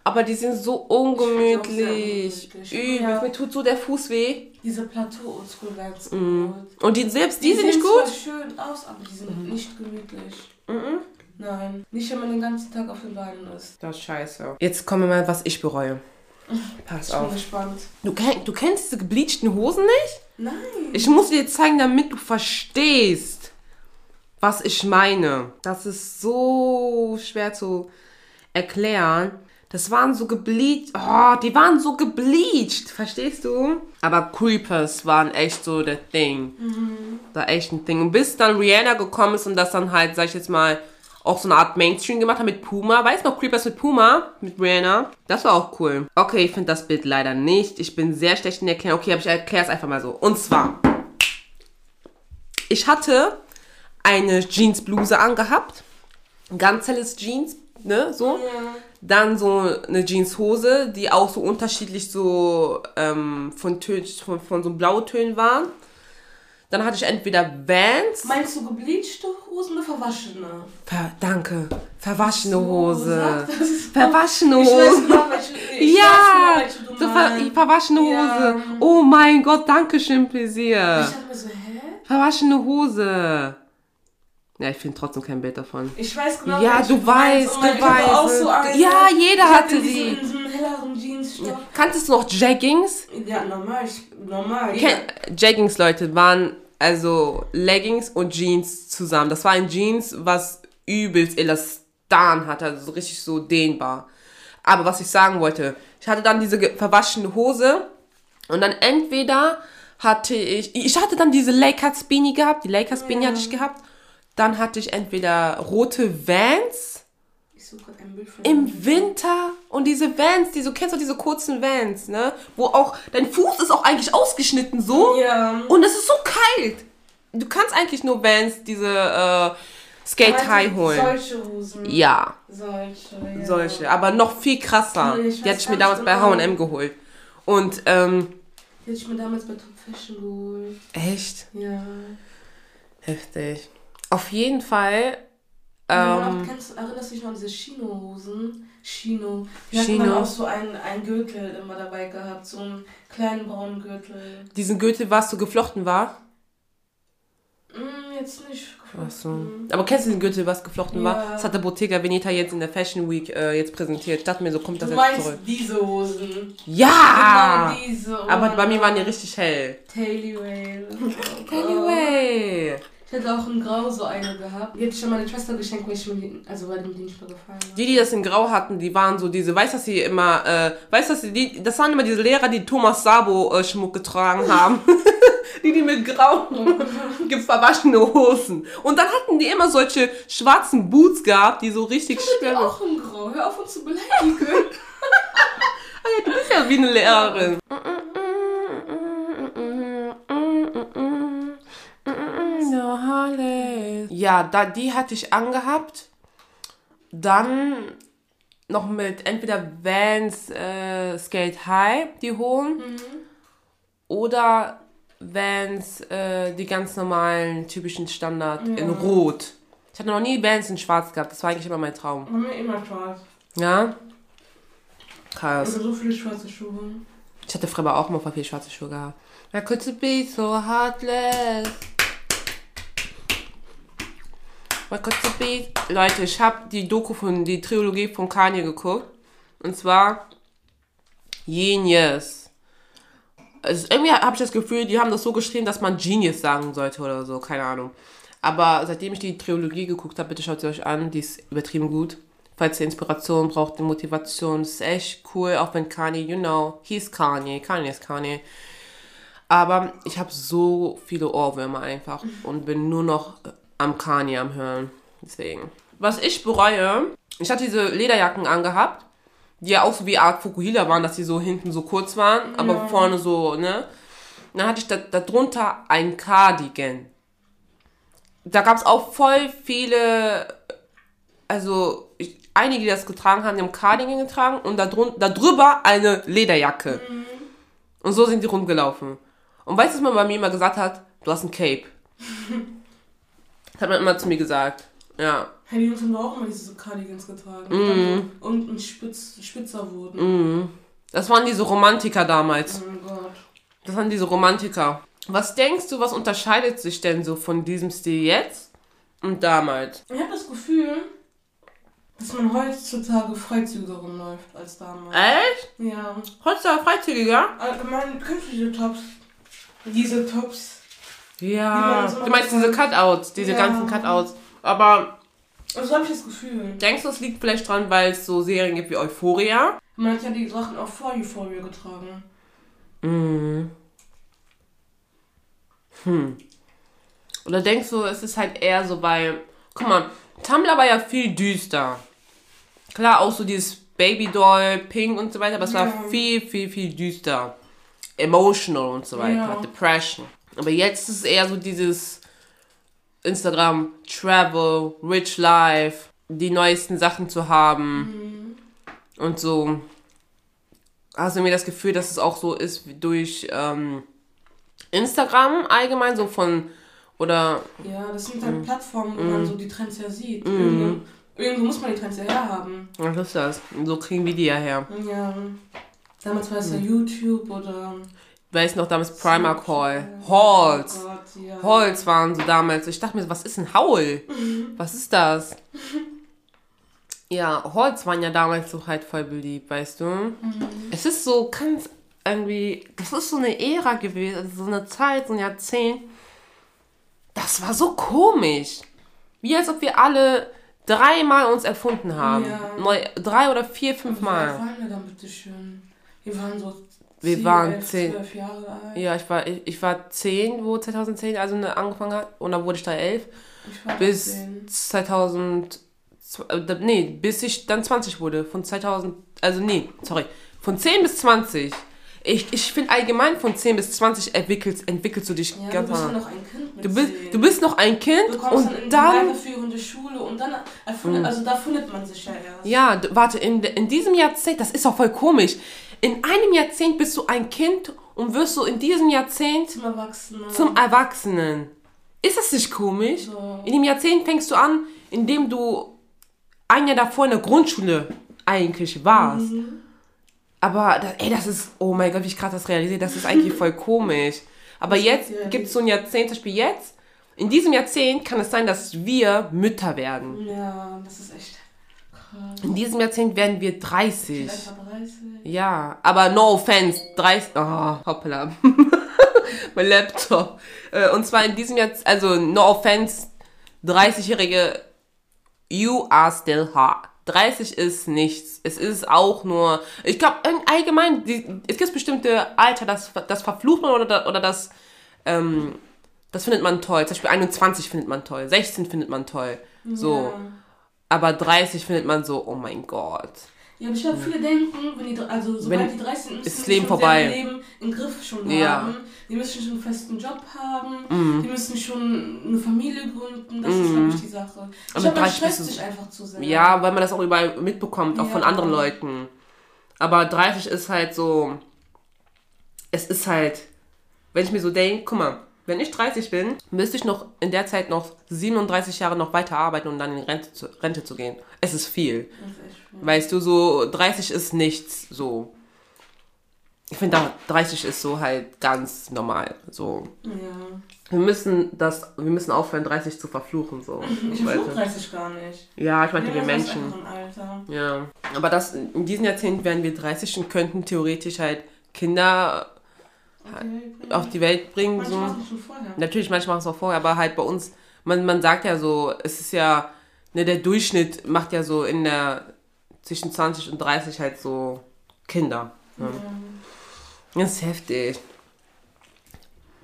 Aber die sind so ungemütlich. Die ungemütlich. Übel. Ja. Mir tut so der Fuß weh. Diese Plateau Oldschool Vans Mhm. geholt. Und die selbst, die, sind nicht sehen gut. Mhm. zwar schön aus, aber die sind nicht gemütlich. Nein. Nicht, wenn man den ganzen Tag auf den Beinen ist. Das ist scheiße. Jetzt kommen wir mal, was ich bereue. Pass Ich bin auf. gespannt. Du, kenn, du kennst diese gebleachten Hosen nicht? Nein. Ich muss dir jetzt zeigen, damit du verstehst, was ich meine. Das ist so schwer zu erklären. Das waren so gebleached. Oh, die waren so gebleached. Verstehst du? Aber Creepers waren echt so der Thing. Da echt ein Ding. Und bis dann Rihanna gekommen ist und das dann halt, sag ich jetzt mal, auch so eine Art Mainstream gemacht hat mit Puma. Weißt du noch, Creepers mit Puma? Mit Rihanna? Das war auch cool. Okay, ich finde das Bild leider nicht. Ich bin sehr schlecht in der Erklärung. Okay, aber ich erkläre es einfach mal so. Und zwar, ich hatte eine Jeansbluse angehabt. Ganz helles Jeans, ne, so. Dann so eine Jeanshose, die auch so unterschiedlich so ähm, von, Tön von, von so Blautönen waren. Dann hatte ich entweder Vans. Meinst du gebleachte Hosen oder verwaschene? Ver danke. Verwaschene Hose. Verwaschene Ich weiß Hose. genau, welche, ich Ja, weiß genau, welche du so ver meinst. verwaschene Ja. Hose. Oh mein Gott, danke schön, Ich Plaisir. dachte mir so, hä? Verwaschene Hose. Ja, ich finde trotzdem kein Bild davon. Ich weiß genau, Ja, du weißt, meinst. Oh du ich weißt. so. Ja, jeder Ich hatte helleren Jeansstoff. Kanntest du noch Jeggings? Ja, normal. Ich, normal. Ken Jeggings, Leute, waren also Leggings und Jeans zusammen. Das war ein Jeans, was übelst Elastan hatte, also so richtig so dehnbar. Aber was ich sagen wollte, ich hatte dann diese verwaschene Hose und dann entweder hatte ich, ich hatte dann diese Lakers Beanie gehabt, die Lakers Beanie hatte ich gehabt. Dann hatte ich entweder rote Vans suche ein Bild von im Winter und diese Vans, die so kennst du diese kurzen Vans, ne? Wo auch dein Fuß ist auch eigentlich ausgeschnitten so Ja. und es ist so kalt. Du kannst eigentlich nur Vans diese äh, Skate High holen. Solche Hosen. Ja, Solche, ja. solche, aber noch viel krasser. Nee, die hatte ich mir damals bei. H&M geholt. Und ähm, Die hätte ich mir damals bei Top Fashion geholt. echt Ja. heftig. Auf jeden Fall ähm, kennst, erinnerst du dich noch an diese Chino-Hosen? Chino. Die Chino. hat man auch so einen, einen Gürtel immer dabei gehabt. So einen kleinen braunen Gürtel. diesen Gürtel, was so geflochten war. Mm, jetzt nicht Ach so. Aber kennst du den Gürtel, was geflochten war? Ja. Das hat der Bottega Veneta jetzt in der Fashion Week äh, jetzt präsentiert. Ich dachte mir, so kommt das Du jetzt zurück. diese Hosen. Ja! Genau diese. Oh Aber bei mir waren die richtig hell. Taily Whale. Oh Anyway. Ich hätte auch in Grau so eine gehabt. Die hätte ich schon meine Schwester geschenkt, weil ich mir die, also weil mir die nicht mehr gefallen hat. Die, die das in Grau hatten, die waren so diese, weißt du, dass sie immer, äh, weißt du, dass sie die, das waren immer diese Lehrer, die Thomas Sabo äh, Schmuck getragen haben. die, die mit grauen, verwaschene Hosen. Und dann hatten die immer solche schwarzen Boots gehabt, die so richtig Ich schwer auch in Grau. Hör auf uns zu beleidigen. Ah ja, du bist ja wie eine Lehrerin. Ja, da, die hatte ich angehabt. Dann noch mit entweder Vans äh, Skate High, die hohen. Oder Vans, äh, die ganz normalen, typischen Standard in Rot. Ich hatte noch nie Vans in Schwarz gehabt. Das war eigentlich immer mein Traum. Bei mir immer schwarz. Ja? Krass. Also so viele schwarze Schuhe. Ich hatte früher auch mal voll viel schwarze Schuhe gehabt. I could be so heartless. I could. Leute, ich habe die Doku von, die Trilogie von Kanye geguckt. Und zwar Genius. Also irgendwie habe ich das Gefühl, die haben das so geschrieben, dass man Genius sagen sollte oder so. Keine Ahnung. Aber seitdem ich die Trilogie geguckt habe, bitte schaut sie euch an. Die ist übertrieben gut. Falls ihr Inspiration braucht, Motivation, ist echt cool. Auch wenn Kanye, you know, he's Kanye. Kanye ist Kanye. Aber ich habe so viele Ohrwürmer einfach und bin nur noch am Kanye am Hören. Deswegen. Was ich bereue, ich hatte diese Lederjacken angehabt, die ja auch so wie Art Fukuhila waren, dass die so hinten so kurz waren, aber vorne so, ne? Dann hatte ich da, drunter ein Cardigan. Da gab es auch voll viele, also ich, einige, die das getragen haben, die haben Cardigan getragen und da, drun, da drüber eine Lederjacke. Und so sind die rumgelaufen. Und weißt du, was man bei mir immer gesagt hat? Du hast ein Cape. Das hat man immer zu mir gesagt. Ja. Hey, die Jungs haben auch immer diese Cardigans getragen. Mhm. so unten spitz, spitzer wurden. Das waren diese Romantiker damals. Oh mein Gott. Das waren diese Romantiker. Was denkst du, was unterscheidet sich denn so von diesem Stil jetzt und damals? Ich habe das Gefühl, dass man heutzutage freizügiger rumläuft als damals. Echt? Ja. Heutzutage freizügiger? Allgemein, diese Tops? Diese Tops. Ja. so Du meinst diese Cutouts, diese Ja. ganzen Cutouts. Aber Also habe ich das Gefühl. denkst du, es liegt vielleicht dran, weil es so Serien gibt wie Euphoria? Man hat ja die Sachen auch vor Euphoria getragen. Oder denkst du, es ist halt eher so bei. Guck mal, Tumblr war ja viel düster. Klar, auch so dieses Babydoll, Pink und so weiter, aber es war Ja. viel, viel, viel düster. Emotional und so weiter. Ja. Depression. Aber jetzt ist es eher so dieses Instagram, Travel, Rich Life, die neuesten Sachen zu haben. Und so. Hast du mir das Gefühl, dass es auch so ist wie durch ähm, Instagram allgemein, so von. Oder Ja, das sind Mhm. halt Plattformen, wo man so die Trends ja sieht. Irgendwo, irgendwo muss man die Trends ja herhaben. Was ist das? So kriegen wir die ja her. Ja. Damals war es Mhm. ja YouTube oder. Weiß noch damals Primark Haul. Halls. Oh Gott, ja. Halls waren so damals. Ich dachte mir, was ist ein Haul? Was ist das? Ja, Halls waren ja damals so halt voll beliebt, weißt du? Es ist so ganz irgendwie, das ist so eine Ära gewesen, also so eine Zeit, so ein Jahrzehnt. Das war so komisch. Wie als ob wir alle dreimal uns erfunden haben. Ja. Neu, drei oder vier, fünf Wie waren wir dann bitte schön? Wir waren so. Wir 10, waren 11, 10. 12 Jahre alt. Ja, ich war, ich, ich war 10, wo 2010 also ne, angefangen hat. Und dann wurde ich da 11. Ich war Bis 10. 2000. äh, Nee, bis ich dann 20 wurde. Von 2000. Also, nee, sorry. Von 10 bis 20. Ich, ich finde allgemein von 10 bis 20 entwickelst, entwickelst du dich Ja, ganz du bist noch ein Kind mit Du bist, 10. du bist noch ein Kind Du kommst dann in und die dann. weiterführende Schule und dann erfindet, also da findet man sich ja erst. Ja, warte, in, in diesem Jahrzehnt, das ist doch voll komisch. In einem Jahrzehnt bist du ein Kind und wirst du in diesem Jahrzehnt Zum Erwachsenen. zum Erwachsenen. Ist das nicht komisch? So. In dem Jahrzehnt fängst du an, indem du ein Jahr davor in der Grundschule eigentlich warst. Mhm. Aber, das, ey, das ist, oh mein Gott, wie ich gerade das realisiere, das ist eigentlich voll komisch. Aber jetzt ja, gibt es so ein Jahrzehnt, zum Beispiel jetzt, in diesem Jahrzehnt kann es sein, dass wir Mütter werden. Ja, das ist echt krass. In diesem Jahrzehnt werden wir 30. Vielleicht mal 30. Ja, aber no offense, 30. Oh, hoppla. mein Laptop. Äh, Und zwar in diesem Jahr, also no offense, 30-Jährige, you are still hot. 30 ist nichts. Es ist auch nur, ich glaube, allgemein, die, es gibt bestimmte Alter, das, das verflucht man oder, oder das, ähm, das findet man toll. Zum Beispiel 21 findet man toll, 16 findet man toll. So. Ja. Aber 30 findet man so, oh mein Gott. Ja, aber ich glaube, viele denken, wenn die, also sobald Wenn- die 30 sind, müssen ist das Leben vorbei. Leben im Griff schon Ja. haben. Die müssen schon einen festen Job haben. Mhm. Die müssen schon eine Familie gründen. Das ist, glaube ich, die Sache. Ich Aber glaube, man 30 stresst sich einfach zu sehr. Ja, weil man das auch überall mitbekommt, auch von Ja. anderen Leuten. Aber 30 ist halt so. Es ist halt. Wenn ich mir so denke, guck mal, wenn ich 30 bin, müsste ich noch in der Zeit noch 37 Jahre noch weiter arbeiten, um dann in Rente zu, Rente zu gehen. Es ist viel. Ist. Weißt du, so 30 ist nichts, so. Ich finde, da 30 ist so halt ganz normal. So. Ja. Wir müssen das, wir müssen aufhören, 30 zu verfluchen, so. Ich du? 30 gar nicht. Ja, ich meinte, Ja, wir Menschen. Ja, aber das in diesem Jahrzehnt wären wir 30 und könnten theoretisch halt Kinder Okay. auf die Welt bringen. Manche So. machen es schon vorher. Natürlich, manche machen es auch vorher, aber halt bei uns, man, man sagt ja so, es ist ja, ne, der Durchschnitt macht ja so in der zwischen 20 und 30 halt so Kinder. Ja. Das ist heftig.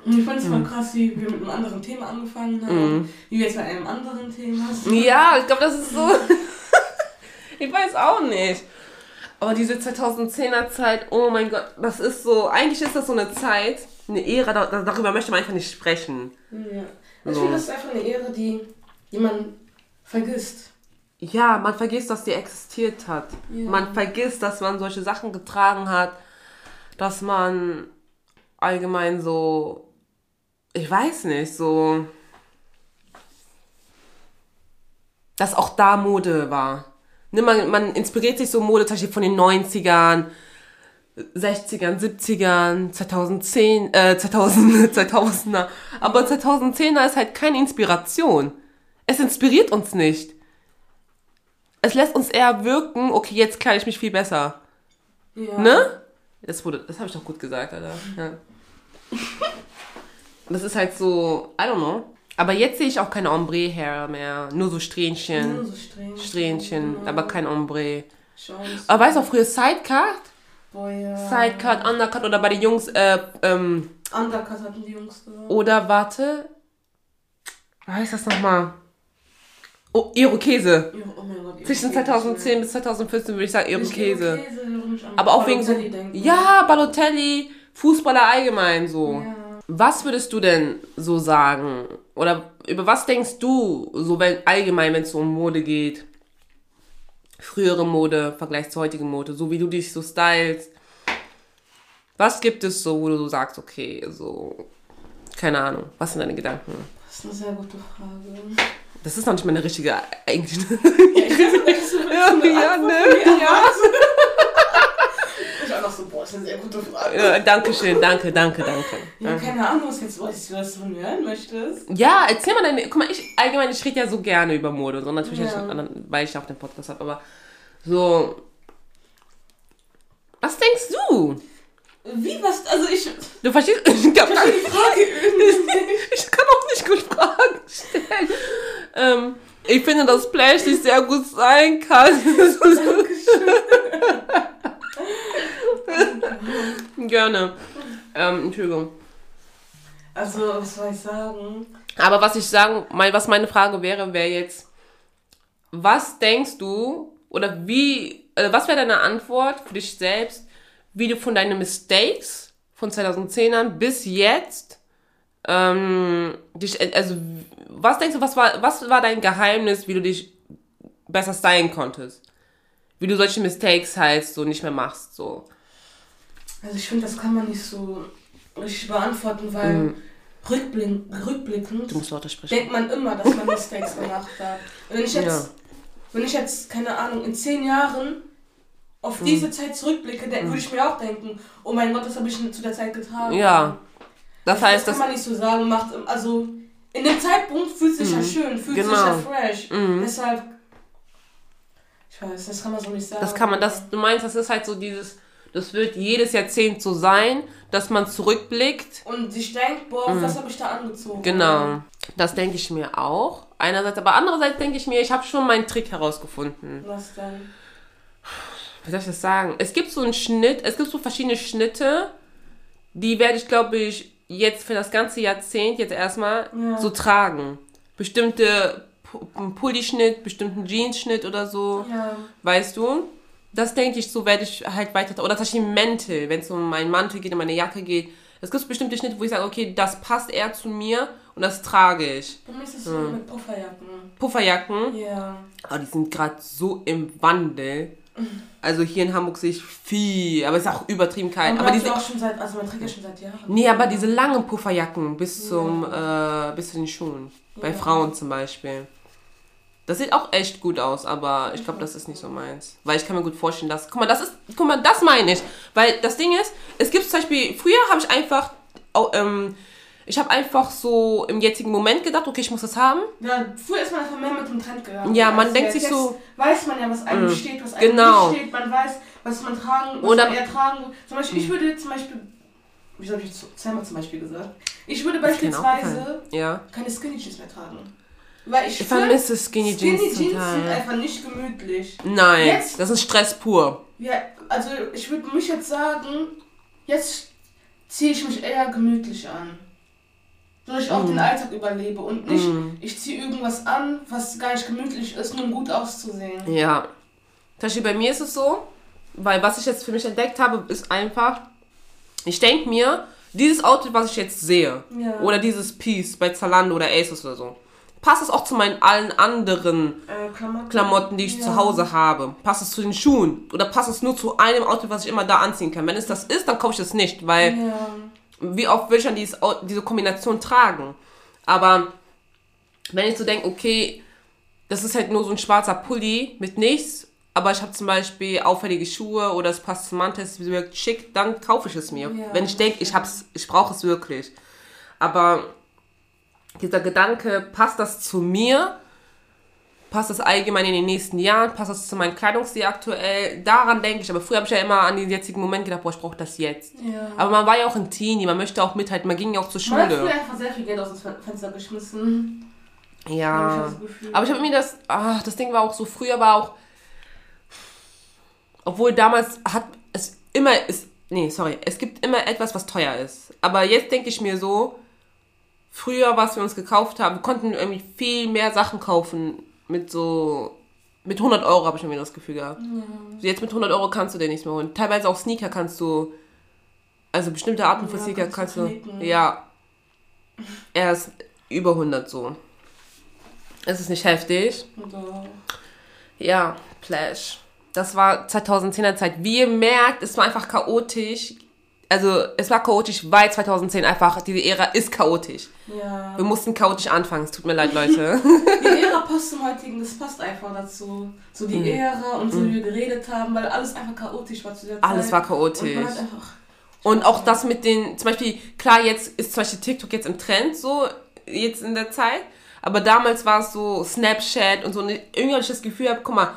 Ich fand es Mhm. voll krass, wie wir mit einem anderen Thema angefangen haben. Wie wir jetzt bei einem anderen Thema sind. Ja, ich glaube, das ist so. ich weiß auch nicht. Aber diese 2010er Zeit, oh mein Gott, das ist so. Eigentlich ist das so eine Zeit, eine Ära, da, da- darüber möchte man einfach nicht sprechen. Ja. Ich So. finde, das ist einfach eine Ehre, die, die man vergisst. Ja, man vergisst, dass die existiert hat. Ja. Man vergisst, dass man solche Sachen getragen hat, dass man allgemein so, ich weiß nicht, so, dass auch da Mode war. Ne, man, man inspiriert sich so Mode zum Beispiel von den 90ern, 60ern, 70ern, 2010, äh, 2000, 2000er. Aber 2010er ist halt keine Inspiration. Es inspiriert uns nicht. Es lässt uns eher wirken, okay, jetzt kleide ich mich viel besser. Ja. Ne? Das wurde, das habe ich doch gut gesagt, Alter. Ja. Das ist halt so, I don't know. Aber jetzt sehe ich auch keine Ombre-Hair mehr. Nur so Strähnchen. Nur so streng. Strähnchen, Genau. aber kein Ombre. Aber weißt du auch früher Sidecut? Boah, ja. Sidecut, Undercut oder bei den Jungs, äh, ähm, Undercut hatten die Jungs gesagt. oder warte. Wie heißt das nochmal? Oh, Irokese. Oh mein Gott. Zwischen Irokese. 2010 bis 2014 würde ich sagen Irokese. Aber auch wegen so. Denken. Ja, Balotelli, Fußballer allgemein so. Ja. Was würdest du denn so sagen? Oder über was denkst du, so wenn allgemein, wenn es um Mode geht? Frühere Mode, Vergleich zu heutigen Mode, so wie du dich so stylst. Was gibt es so, wo du so sagst, okay, so, keine Ahnung, was sind deine Gedanken? Das ist eine sehr gute Frage. Das ist noch nicht mal eine richtige Englisch. Ja, ich weiß nicht, so Ja, ja, ne? Ja. Ich so, boah, das ist eine sehr gute Frage. ja, danke schön, danke, danke, danke. Ja, keine Ahnung, was jetzt was, was du von mir hören möchtest. Ja, erzähl mal deine. Guck mal, ich allgemein, ich rede ja so gerne über Mode, so natürlich, Ja. nicht, weil ich auch den Podcast habe, aber so. Was denkst du? Wie, was, also ich, Du verstehst? Ich, glaub, verstehe die Frage ich kann auch nicht gut Fragen stellen. Ähm, ich finde, dass Splash nicht sehr gut sein kann. gerne. Ähm, Entschuldigung. Also, was soll ich sagen? Aber was ich sagen, mein, was meine Frage wäre, wäre jetzt, was denkst du oder wie, äh, was wäre deine Antwort für dich selbst, wie du von deinen Mistakes von 2010ern bis jetzt, ähm, dich, äh, also was denkst du, was war, was war dein Geheimnis, wie du dich besser stylen konntest? Wie du solche Mistakes halt so nicht mehr machst, so. Also, ich finde, das kann man nicht so richtig beantworten, weil rückblick, rückblickend denkt man immer, dass man Mistakes gemacht hat. Und wenn ich jetzt, Ja. wenn ich jetzt, keine Ahnung, in zehn Jahren auf diese Zeit zurückblicke, dann würde ich mir auch denken, oh mein Gott, das habe ich zu der Zeit getragen. Ja. Das heißt, das das, kann man nicht so sagen, macht, also in dem Zeitpunkt fühlt sich ja schön, fühlt Genau. sich ja fresh. Deshalb, ich weiß, das kann man so nicht sagen. Das kann man, das, du meinst, das ist halt so dieses, das wird jedes Jahrzehnt so sein, dass man zurückblickt. Und sich denkt, boah, was habe ich da angezogen? Mhm. Genau. Das denke ich mir auch. Einerseits, aber andererseits denke ich mir, ich habe schon meinen Trick herausgefunden. Was denn? Wie soll ich das sagen? Es gibt so einen Schnitt, es gibt so verschiedene Schnitte, die werde ich, glaube ich, jetzt für das ganze Jahrzehnt jetzt erstmal Ja. so tragen. Bestimmte einen Pulli-Schnitt, bestimmten Jeans-Schnitt oder so. Ja. Weißt du? Das denke ich, so werde ich halt weiter. Oder tatsächlich ein Mantel, wenn es um meinen Mantel geht, um meine Jacke geht. Es gibt bestimmte Schnitte, wo ich sage, okay, das passt eher zu mir und das trage ich. Bei mir ist es so Hm. mit Pufferjacken. Pufferjacken, Ja. aber die sind gerade so im Wandel. Also hier in Hamburg sehe ich viel, aber es ist auch übertrieben kalt. Aber Aber diese auch schon seit, also man trägt ja schon seit Jahren. nee, aber diese langen Pufferjacken bis zum, äh, bis zu den Schuhen. Bei Ja. Frauen zum Beispiel. Das sieht auch echt gut aus, aber ich glaube, das ist nicht so meins. Weil ich kann mir gut vorstellen, dass. Guck mal, das ist. Guck mal, das meine ich. Weil das Ding ist, es gibt zum Beispiel. Früher habe ich einfach. ähm, ich habe einfach so im jetzigen Moment gedacht, okay, ich muss das haben. Ja, früher ist man einfach mehr mit dem Trend gegangen. Ja, man denkt sich so- weiß man ja, was einem Mm. steht, was einem Genau. nicht steht. Man weiß, was man tragen, was Oder- man eher tragen will. Zum Beispiel, ich würde zum Beispiel, wie habe ich zweimal zum Beispiel gesagt, ich würde beispielsweise Ja. keine Skinny Jeans mehr tragen. Weil ich, Ich vermisse Skinny Jeans Skinny Jeans sind einfach nicht gemütlich. Nein, Jetzt- das ist Stress pur. Ja, also ich würde mich jetzt sagen, jetzt ziehe ich mich eher gemütlich an. So dass ich auch Mm. den Alltag überlebe und nicht, Mm. ich ziehe irgendwas an, was gar nicht gemütlich ist, nur um gut auszusehen. Ja. Beispiel bei mir ist es so, weil was ich jetzt für mich entdeckt habe, ist einfach, ich denke mir, dieses Outfit, was ich jetzt sehe, Ja. oder dieses Piece bei Zalando oder Asus oder so, passt es auch zu meinen allen anderen Äh, Klamotten. Klamotten, die ich Ja. zu Hause habe? Passt es zu den Schuhen? Oder passt es nur zu einem Outfit, was ich immer da anziehen kann? Wenn es das ist, dann kaufe ich es nicht, weil Ja. wie oft will ich dann dieses, diese Kombination tragen? Aber wenn ich so denke, okay, das ist halt nur so ein schwarzer Pulli mit nichts, aber ich habe zum Beispiel auffällige Schuhe oder es passt zum Mantel, es wirkt schick, dann kaufe ich es mir. Ja, wenn ich denke, ich hab's, ich brauche es wirklich. Aber dieser Gedanke, passt das zu mir? Passt das allgemein in den nächsten Jahren? Passt das zu meinem Kleidungsstil aktuell? Daran denke ich. Aber früher habe ich ja immer an den jetzigen Moment gedacht, boah, ich brauche das jetzt. ja. Aber man war ja auch ein Teenie, man möchte auch mithalten, man ging ja auch zur Man hat früher Schule. einfach sehr viel Geld aus dem Fen- Fenster geschmissen. Ich Ja. Gefühl. Aber ich habe mir das, ach, das Ding war auch so, früher war auch, obwohl damals hat es immer, ist, nee, sorry, es gibt immer etwas, was teuer ist. Aber jetzt denke ich mir so, früher, was wir uns gekauft haben, wir konnten irgendwie viel mehr Sachen kaufen mit so, mit 100 Euro habe ich mir das Gefühl gehabt. Jetzt mit 100 Euro kannst du dir nichts mehr holen. Teilweise auch Sneaker kannst du, also bestimmte Arten von Ja, Sneaker kannst kannst du knicken. ja, erst über 100 so. Es ist nicht heftig. So. Ja, Flash. Das war 2010er Zeit. Wie ihr merkt, es war einfach chaotisch. Also, es war chaotisch, weil 2010 einfach, diese Ära ist chaotisch. Ja. Wir mussten chaotisch anfangen. Es tut mir leid, Leute. Die Ära passt zum heutigen, das passt einfach dazu. So die Mhm. Ära und so wie wir geredet haben, weil alles einfach chaotisch war zu der Zeit. Alles war Und chaotisch. man hat einfach. Und auch das mit den, zum Beispiel, klar, jetzt ist zum Beispiel TikTok jetzt im Trend, so, jetzt in der Zeit. Aber damals war es so Snapchat und so. Und irgendwie habe ich das Gefühl, guck mal,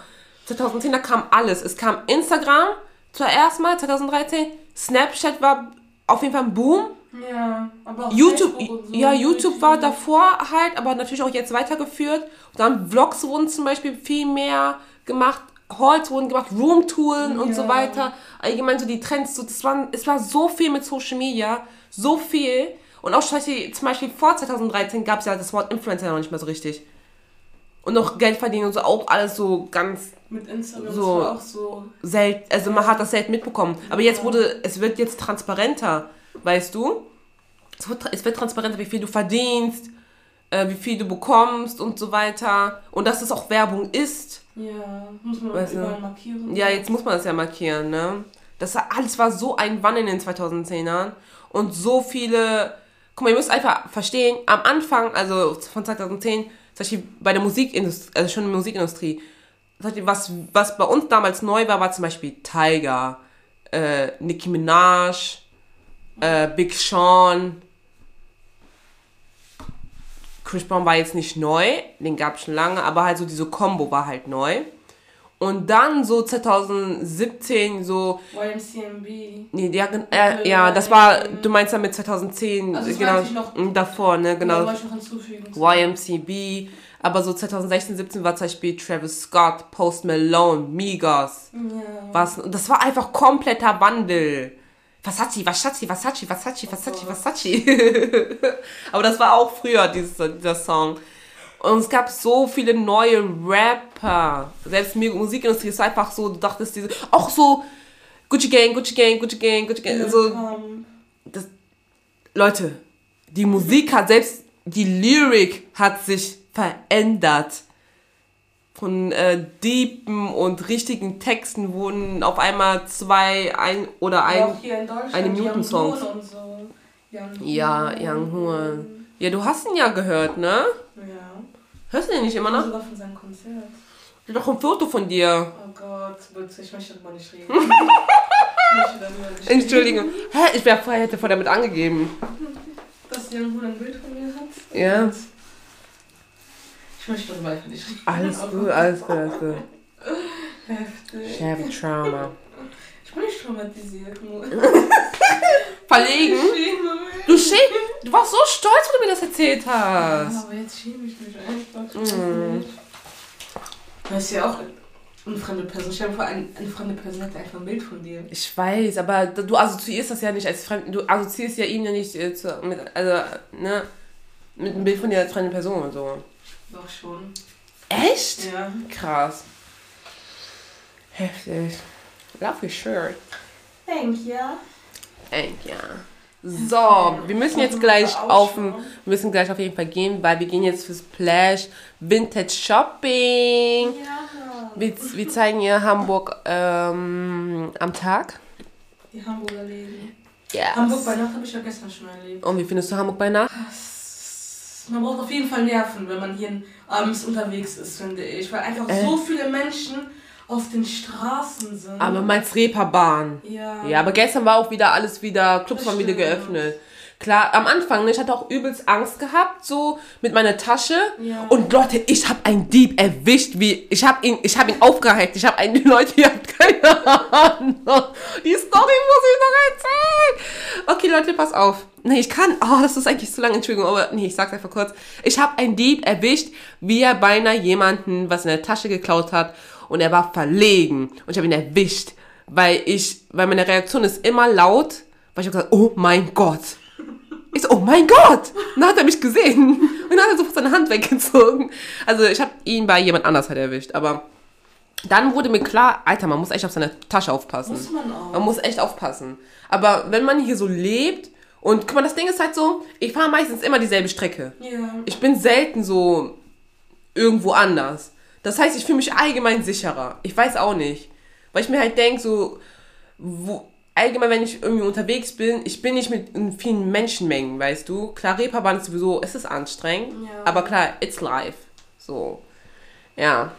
2010 da kam alles. Es kam Instagram zuerst mal, 2013. Snapchat war auf jeden Fall ein Boom. Ja, aber auch YouTube, so. ja, YouTube war davor halt, aber natürlich auch jetzt weitergeführt. Und dann Vlogs wurden zum Beispiel viel mehr gemacht, Halls wurden gemacht, Roomtouren und so Ja. weiter. Allgemein so die Trends, so, das waren, es war so viel mit Social Media, so viel. Und auch zum Beispiel, zum Beispiel vor 2013 gab es ja das Wort Influencer noch nicht mehr so richtig. Und noch Geld verdienen und so, auch alles so ganz Mit Instagram So. auch so. selten, also man hat das selten mitbekommen. Aber jetzt wurde, es wird jetzt transparenter, weißt du? Es wird, es wird transparenter, wie viel du verdienst, äh, wie viel du bekommst und so weiter. Und dass es auch Werbung ist. Ja, muss man Weißt überall markieren. Ja, jetzt muss man das ja markieren, ne? Das war, alles war so ein Wandel in den 2010ern. Und so viele, guck mal, ihr müsst einfach verstehen, am Anfang, also von 2010, zum Beispiel bei der Musikindustrie, also schon in der Musikindustrie, was, was bei uns damals neu war, war zum Beispiel Tiger, äh, Nicki Minaj, äh, Big Sean, Chris Brown war jetzt nicht neu, den gab es schon lange, aber halt so diese Combo war halt neu. Und dann so 2017 so. YMCMB. Nee, ja, äh, ja, das war, du meinst damit 2010, Also das genau, weiß ich noch. davor, ne, genau. wollte ich noch hinzufügen. YMCB, aber so 2016, 17 war zum Beispiel Travis Scott, Post Malone, Migos. Ja. Was, das war einfach kompletter Wandel. Versace, Versace, Versace, Versace, Versace, Versace. aber das war auch früher, dieses, dieser Song. Und es gab so viele neue Rapper. Selbst die Musikindustrie ist einfach so, du dachtest diese, auch so Gucci Gang, Gucci Gang, Gucci Gang, Gucci Gang. So, das, Leute, die Musik hat, selbst die Lyrik hat sich verändert. Von äh, deepen und richtigen Texten wurden auf einmal zwei ein oder ein. auch hier in eine Minuten Young Songs. So. Young Ja, Young Horn. Ja, du hast ihn ja gehört, ne? Ja. Hörst du den nicht immer Ich noch? sogar von seinem Konzert. Ich doch ein Foto von dir. Oh Gott, bitte, ich möchte darüber nicht reden. ich nicht reden. Entschuldigung. Hä? Ich wär vorher, hätte vorher damit angegeben. Dass Young Horn ein Bild von mir hat. Ja. Ich möchte darüber einfach nicht reden. Alles Oh gut, alles gut, alles gut. Heftig. Chevy Trauma. Ich bin nicht traumatisiert, nur. Verlegen? Ich. Du schä du warst so stolz, wo du mir das erzählt Ja, hast. aber jetzt schäme ich mich einfach. Mm. Das ist ja auch eine fremde Person. Stell dir vor, eine, eine fremde Person hat einfach ein Bild von dir. Ich weiß, aber du assoziierst das ja nicht als fremd. Du assoziierst ja ihn ja nicht äh, zu, mit, also, ne, mit einem Bild von dir als fremde Person und so. Doch schon. Echt? Ja. Krass. Heftig. Lovely shirt. Thank you. Thank ja. So, wir müssen jetzt gleich auf müssen gleich auf jeden Fall gehen, weil wir gehen jetzt für Splash Vintage Shopping. Ja. Wir, wir zeigen ihr Hamburg ähm, am Tag. Die Hamburger Läden. Yes. Hamburg bei Nacht habe ich ja gestern schon erlebt. Und wie findest du Hamburg bei Nacht? Man braucht auf jeden Fall Nerven, wenn man hier abends unterwegs ist, finde ich. Weil einfach Äh. so viele Menschen auf den Straßen sind. Aber meinst Reeperbahn? ja. Ja, aber gestern war auch wieder alles wieder, Clubs waren wieder geöffnet. Klar, am Anfang, ne, ich hatte auch übelst Angst gehabt, so mit meiner Tasche. Ja. Und Leute, ich habe einen Dieb erwischt, wie ich habe ihn, ich habe ihn aufgehalten. Ich habe einen Leute, ihr habt keine Ahnung. Die Story muss ich noch erzählen. Okay, Leute, pass auf. Nee, ich kann. Oh, das ist eigentlich zu lang, Entschuldigung, aber nee, ich sag's einfach kurz. Ich habe einen Dieb erwischt, wie er beinahe jemanden was in der Tasche geklaut hat und er war verlegen und ich habe ihn erwischt, weil ich, weil meine Reaktion ist immer laut, weil ich habe gesagt, oh mein Gott. Ich so, oh mein Gott! Und dann hat er mich gesehen. Und dann hat er sofort seine Hand weggezogen. Also ich habe ihn bei jemand anders halt erwischt. Aber dann wurde mir klar, Alter, man muss echt auf seine Tasche aufpassen. Muss man auch. Man muss echt aufpassen. Aber wenn man hier so lebt und guck mal, das Ding ist halt so, ich fahre meistens immer dieselbe Strecke. Ja. Ich bin selten so irgendwo anders. Das heißt, ich fühle mich allgemein sicherer. Ich weiß auch nicht. Weil ich mir halt denke, so, wo, allgemein, wenn ich irgendwie unterwegs bin, ich bin nicht mit in vielen Menschenmengen, weißt du? Klar, Reeperbahn ist sowieso, es ist anstrengend, Ja. aber klar, it's life. So, ja.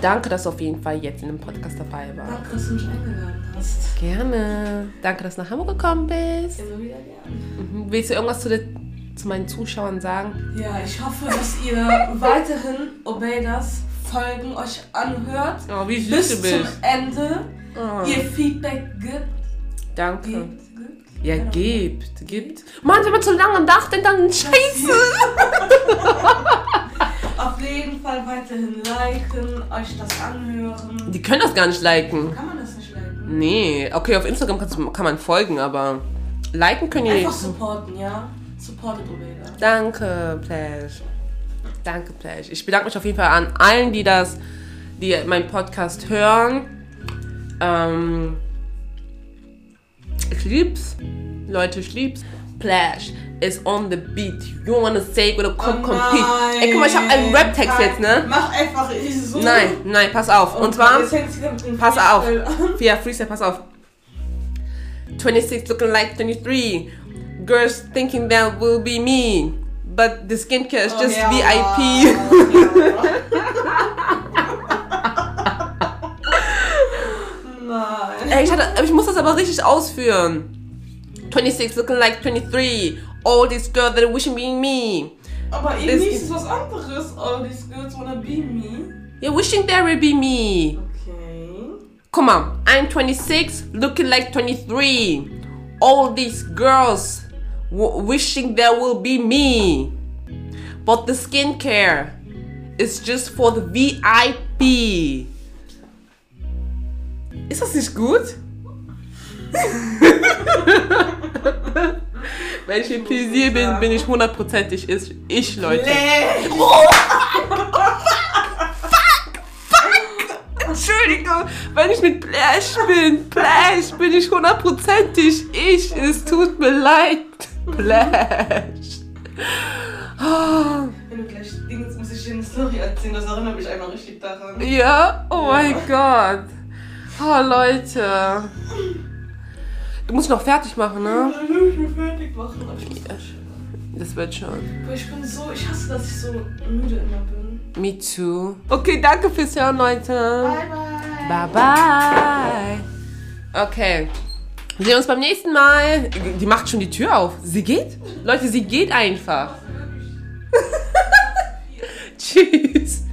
Danke, dass du auf jeden Fall jetzt in dem Podcast dabei warst. Danke, dass du mich eingeladen hast. Gerne. Danke, dass du nach Hamburg gekommen bist. Immer wieder gerne. Mhm. Willst du irgendwas zu, der, zu meinen Zuschauern sagen? Ja, ich hoffe, dass ihr weiterhin Obey das Folgen euch anhört. Oh, wie süß bis du zum bist. Ende. Oh, Ihr Feedback gibt. danke. Gibt. gibt. Ja, gibt, gibt. Mann, wenn man zu lange nachdenkt, dann scheiße. Auf jeden Fall weiterhin liken, euch das anhören. Die können das gar nicht liken. Kann man das nicht liken? Nee, okay, auf Instagram kann man folgen, aber liken können die Einfach nicht. supporten, ja? Supportet Obeda. Danke, Plash. Danke, Plash. Ich bedanke mich auf jeden Fall an allen, die das, die meinen Podcast hören. Ähm, ich lieb's. Leute, ich lieb's. Plash is on the beat. You wanna say gonna come Oh compete. Ey, guck mal, ich habe einen Rap-Text jetzt, ne? Mach einfach so. Nein, nein, pass auf. Oh Und zwar, mit dem pass auf. An. Ja, Freestyle, pass auf. 26 looking like 23. Girls thinking that will be me. But the skincare is Oh, just ja. VIP. Nein. Ich, hatte, ich muss das aber richtig ausführen. 26 looking like 23. All these girls that wishing being me. Aber Es irgendwie gibt- ist was anderes. All these girls wanna be me. You're wishing there will be me. Okay. Come on, I'm 26, looking like 23. All these girls wishing there will be me. But the skincare is just for the VIP. Ist das nicht gut? Wenn ich mit Plaisir bin, bin ich hundertprozentig ich, ich Leute. Entschuldigung, wenn ich mit Plash bin, Plash, bin ich hundertprozentig ich. Es tut mir leid, Ah, Wenn du gleich Dings, muss ich dir eine Story erzählen. Das erinnert mich einmal richtig daran. Ja, oh mein Gott. Oh, Leute. Du musst noch fertig machen, ne? Ich will fertig machen, aber ich muss. Das wird schon. Boah, ich bin so, ich hasse, dass ich so müde immer bin. Me too. Okay, danke fürs Hören, Leute. Bye, bye. Bye, bye. Okay. Wir sehen uns beim nächsten Mal. Die macht schon die Tür auf. Sie geht? Leute, sie geht einfach. Tschüss.